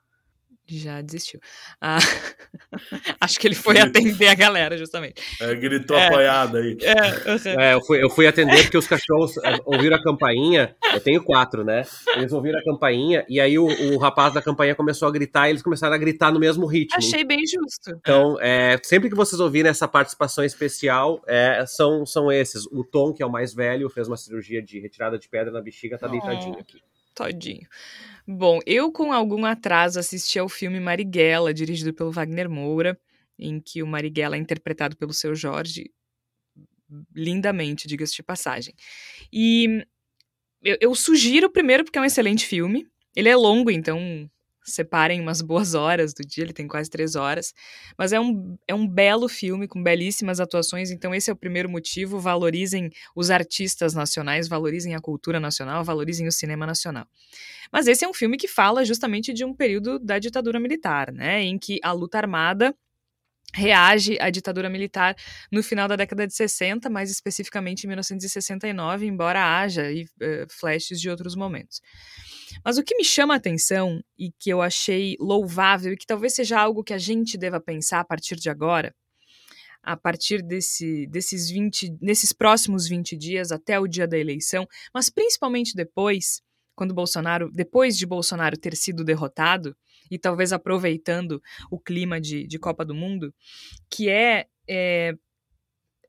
já desistiu. Ah, acho que ele foi atender a galera, justamente. É, gritou é, apoiado aí. É, uhum. é, eu, fui, eu fui atender porque os cachorros é, ouviram a campainha. Eu tenho quatro, né? Eles ouviram a campainha e aí o, o rapaz da campainha começou a gritar e eles começaram a gritar no mesmo ritmo. Achei bem justo. Então, é, sempre que vocês ouvirem essa participação especial, é, são, são esses. O Tom, que é o mais velho, fez uma cirurgia de retirada de pedra na bexiga, tá deitadinho aqui. Todinho. Bom, eu com algum atraso assisti ao filme Marighella, dirigido pelo Wagner Moura, em que o Marighella é interpretado pelo seu Jorge lindamente, diga-se de passagem. E eu, eu, sugiro primeiro porque é um excelente filme. Ele é longo, então separem umas boas horas do dia, ele tem quase três horas. Mas é um, é um belo filme, com belíssimas atuações, então esse é o primeiro motivo. Valorizem os artistas nacionais, valorizem a cultura nacional, valorizem o cinema nacional. Mas esse é um filme que fala justamente de um período da ditadura militar, né, em que a luta armada reage à ditadura militar no final da década de 60, mais especificamente em 1969, embora haja aí, uh, flashes de outros momentos. Mas o que me chama a atenção e que eu achei louvável e que talvez seja algo que a gente deva pensar a partir de agora, a partir desse, desses 20, nesses próximos 20 dias até o dia da eleição, mas principalmente depois, quando Bolsonaro, depois de Bolsonaro ter sido derrotado, e talvez aproveitando o clima de, de Copa do Mundo, que é, é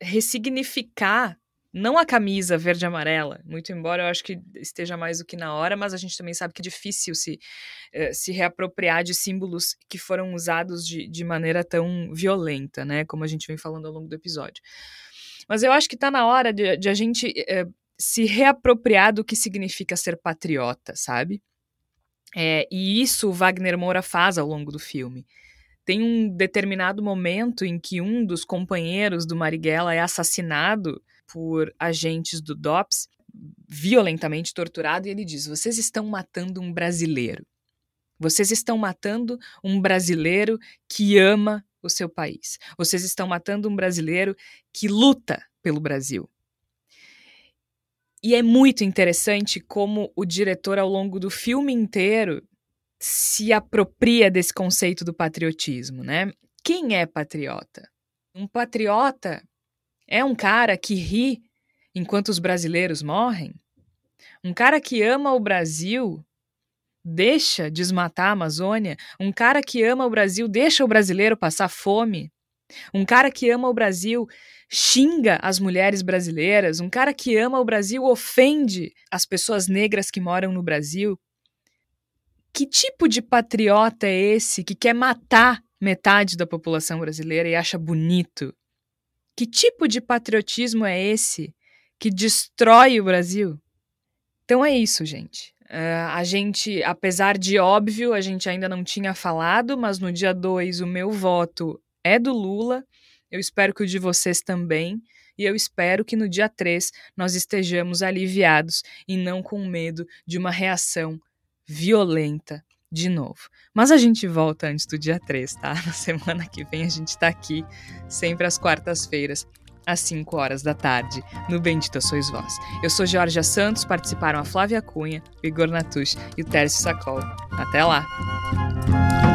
ressignificar não a camisa verde e amarela, muito embora eu acho que esteja mais do que na hora, mas a gente também sabe que é difícil se, eh, se reapropriar de símbolos que foram usados de, de maneira tão violenta, né? Como a gente vem falando ao longo do episódio. Mas eu acho que está na hora de, de a gente eh, se reapropriar do que significa ser patriota, sabe? É, e isso Wagner Moura faz ao longo do filme. Tem um determinado momento em que um dos companheiros do Marighella é assassinado por agentes do DOPS, violentamente torturado, e ele diz: Vocês estão matando um brasileiro. Vocês estão matando um brasileiro que ama o seu país. Vocês estão matando um brasileiro que luta pelo Brasil. E é muito interessante como o diretor, ao longo do filme inteiro, se apropria desse conceito do patriotismo, né? Quem é patriota? Um patriota é um cara que ri enquanto os brasileiros morrem? Um cara que ama o Brasil deixa desmatar a Amazônia? Um cara que ama o Brasil deixa o brasileiro passar fome? Um cara que ama o Brasil xinga as mulheres brasileiras, um cara que ama o Brasil ofende as pessoas negras que moram no Brasil. Que tipo de patriota é esse que quer matar metade da população brasileira e acha bonito? Que tipo de patriotismo é esse que destrói o Brasil? Então é isso, gente. Uh, a gente, apesar de óbvio, a gente ainda não tinha falado, mas no dia 2 o meu voto é do Lula. Eu espero que o de vocês também. E eu espero que no dia 3 nós estejamos aliviados e não com medo de uma reação violenta de novo. Mas a gente volta antes do dia 3, tá? Na semana que vem a gente tá aqui, sempre às quartas-feiras, às 5 horas da tarde, no Bendita Sois Vós. Eu sou Georgia Santos, participaram a Flávia Cunha, o Igor Natush e o Tércio Sacol. Até lá!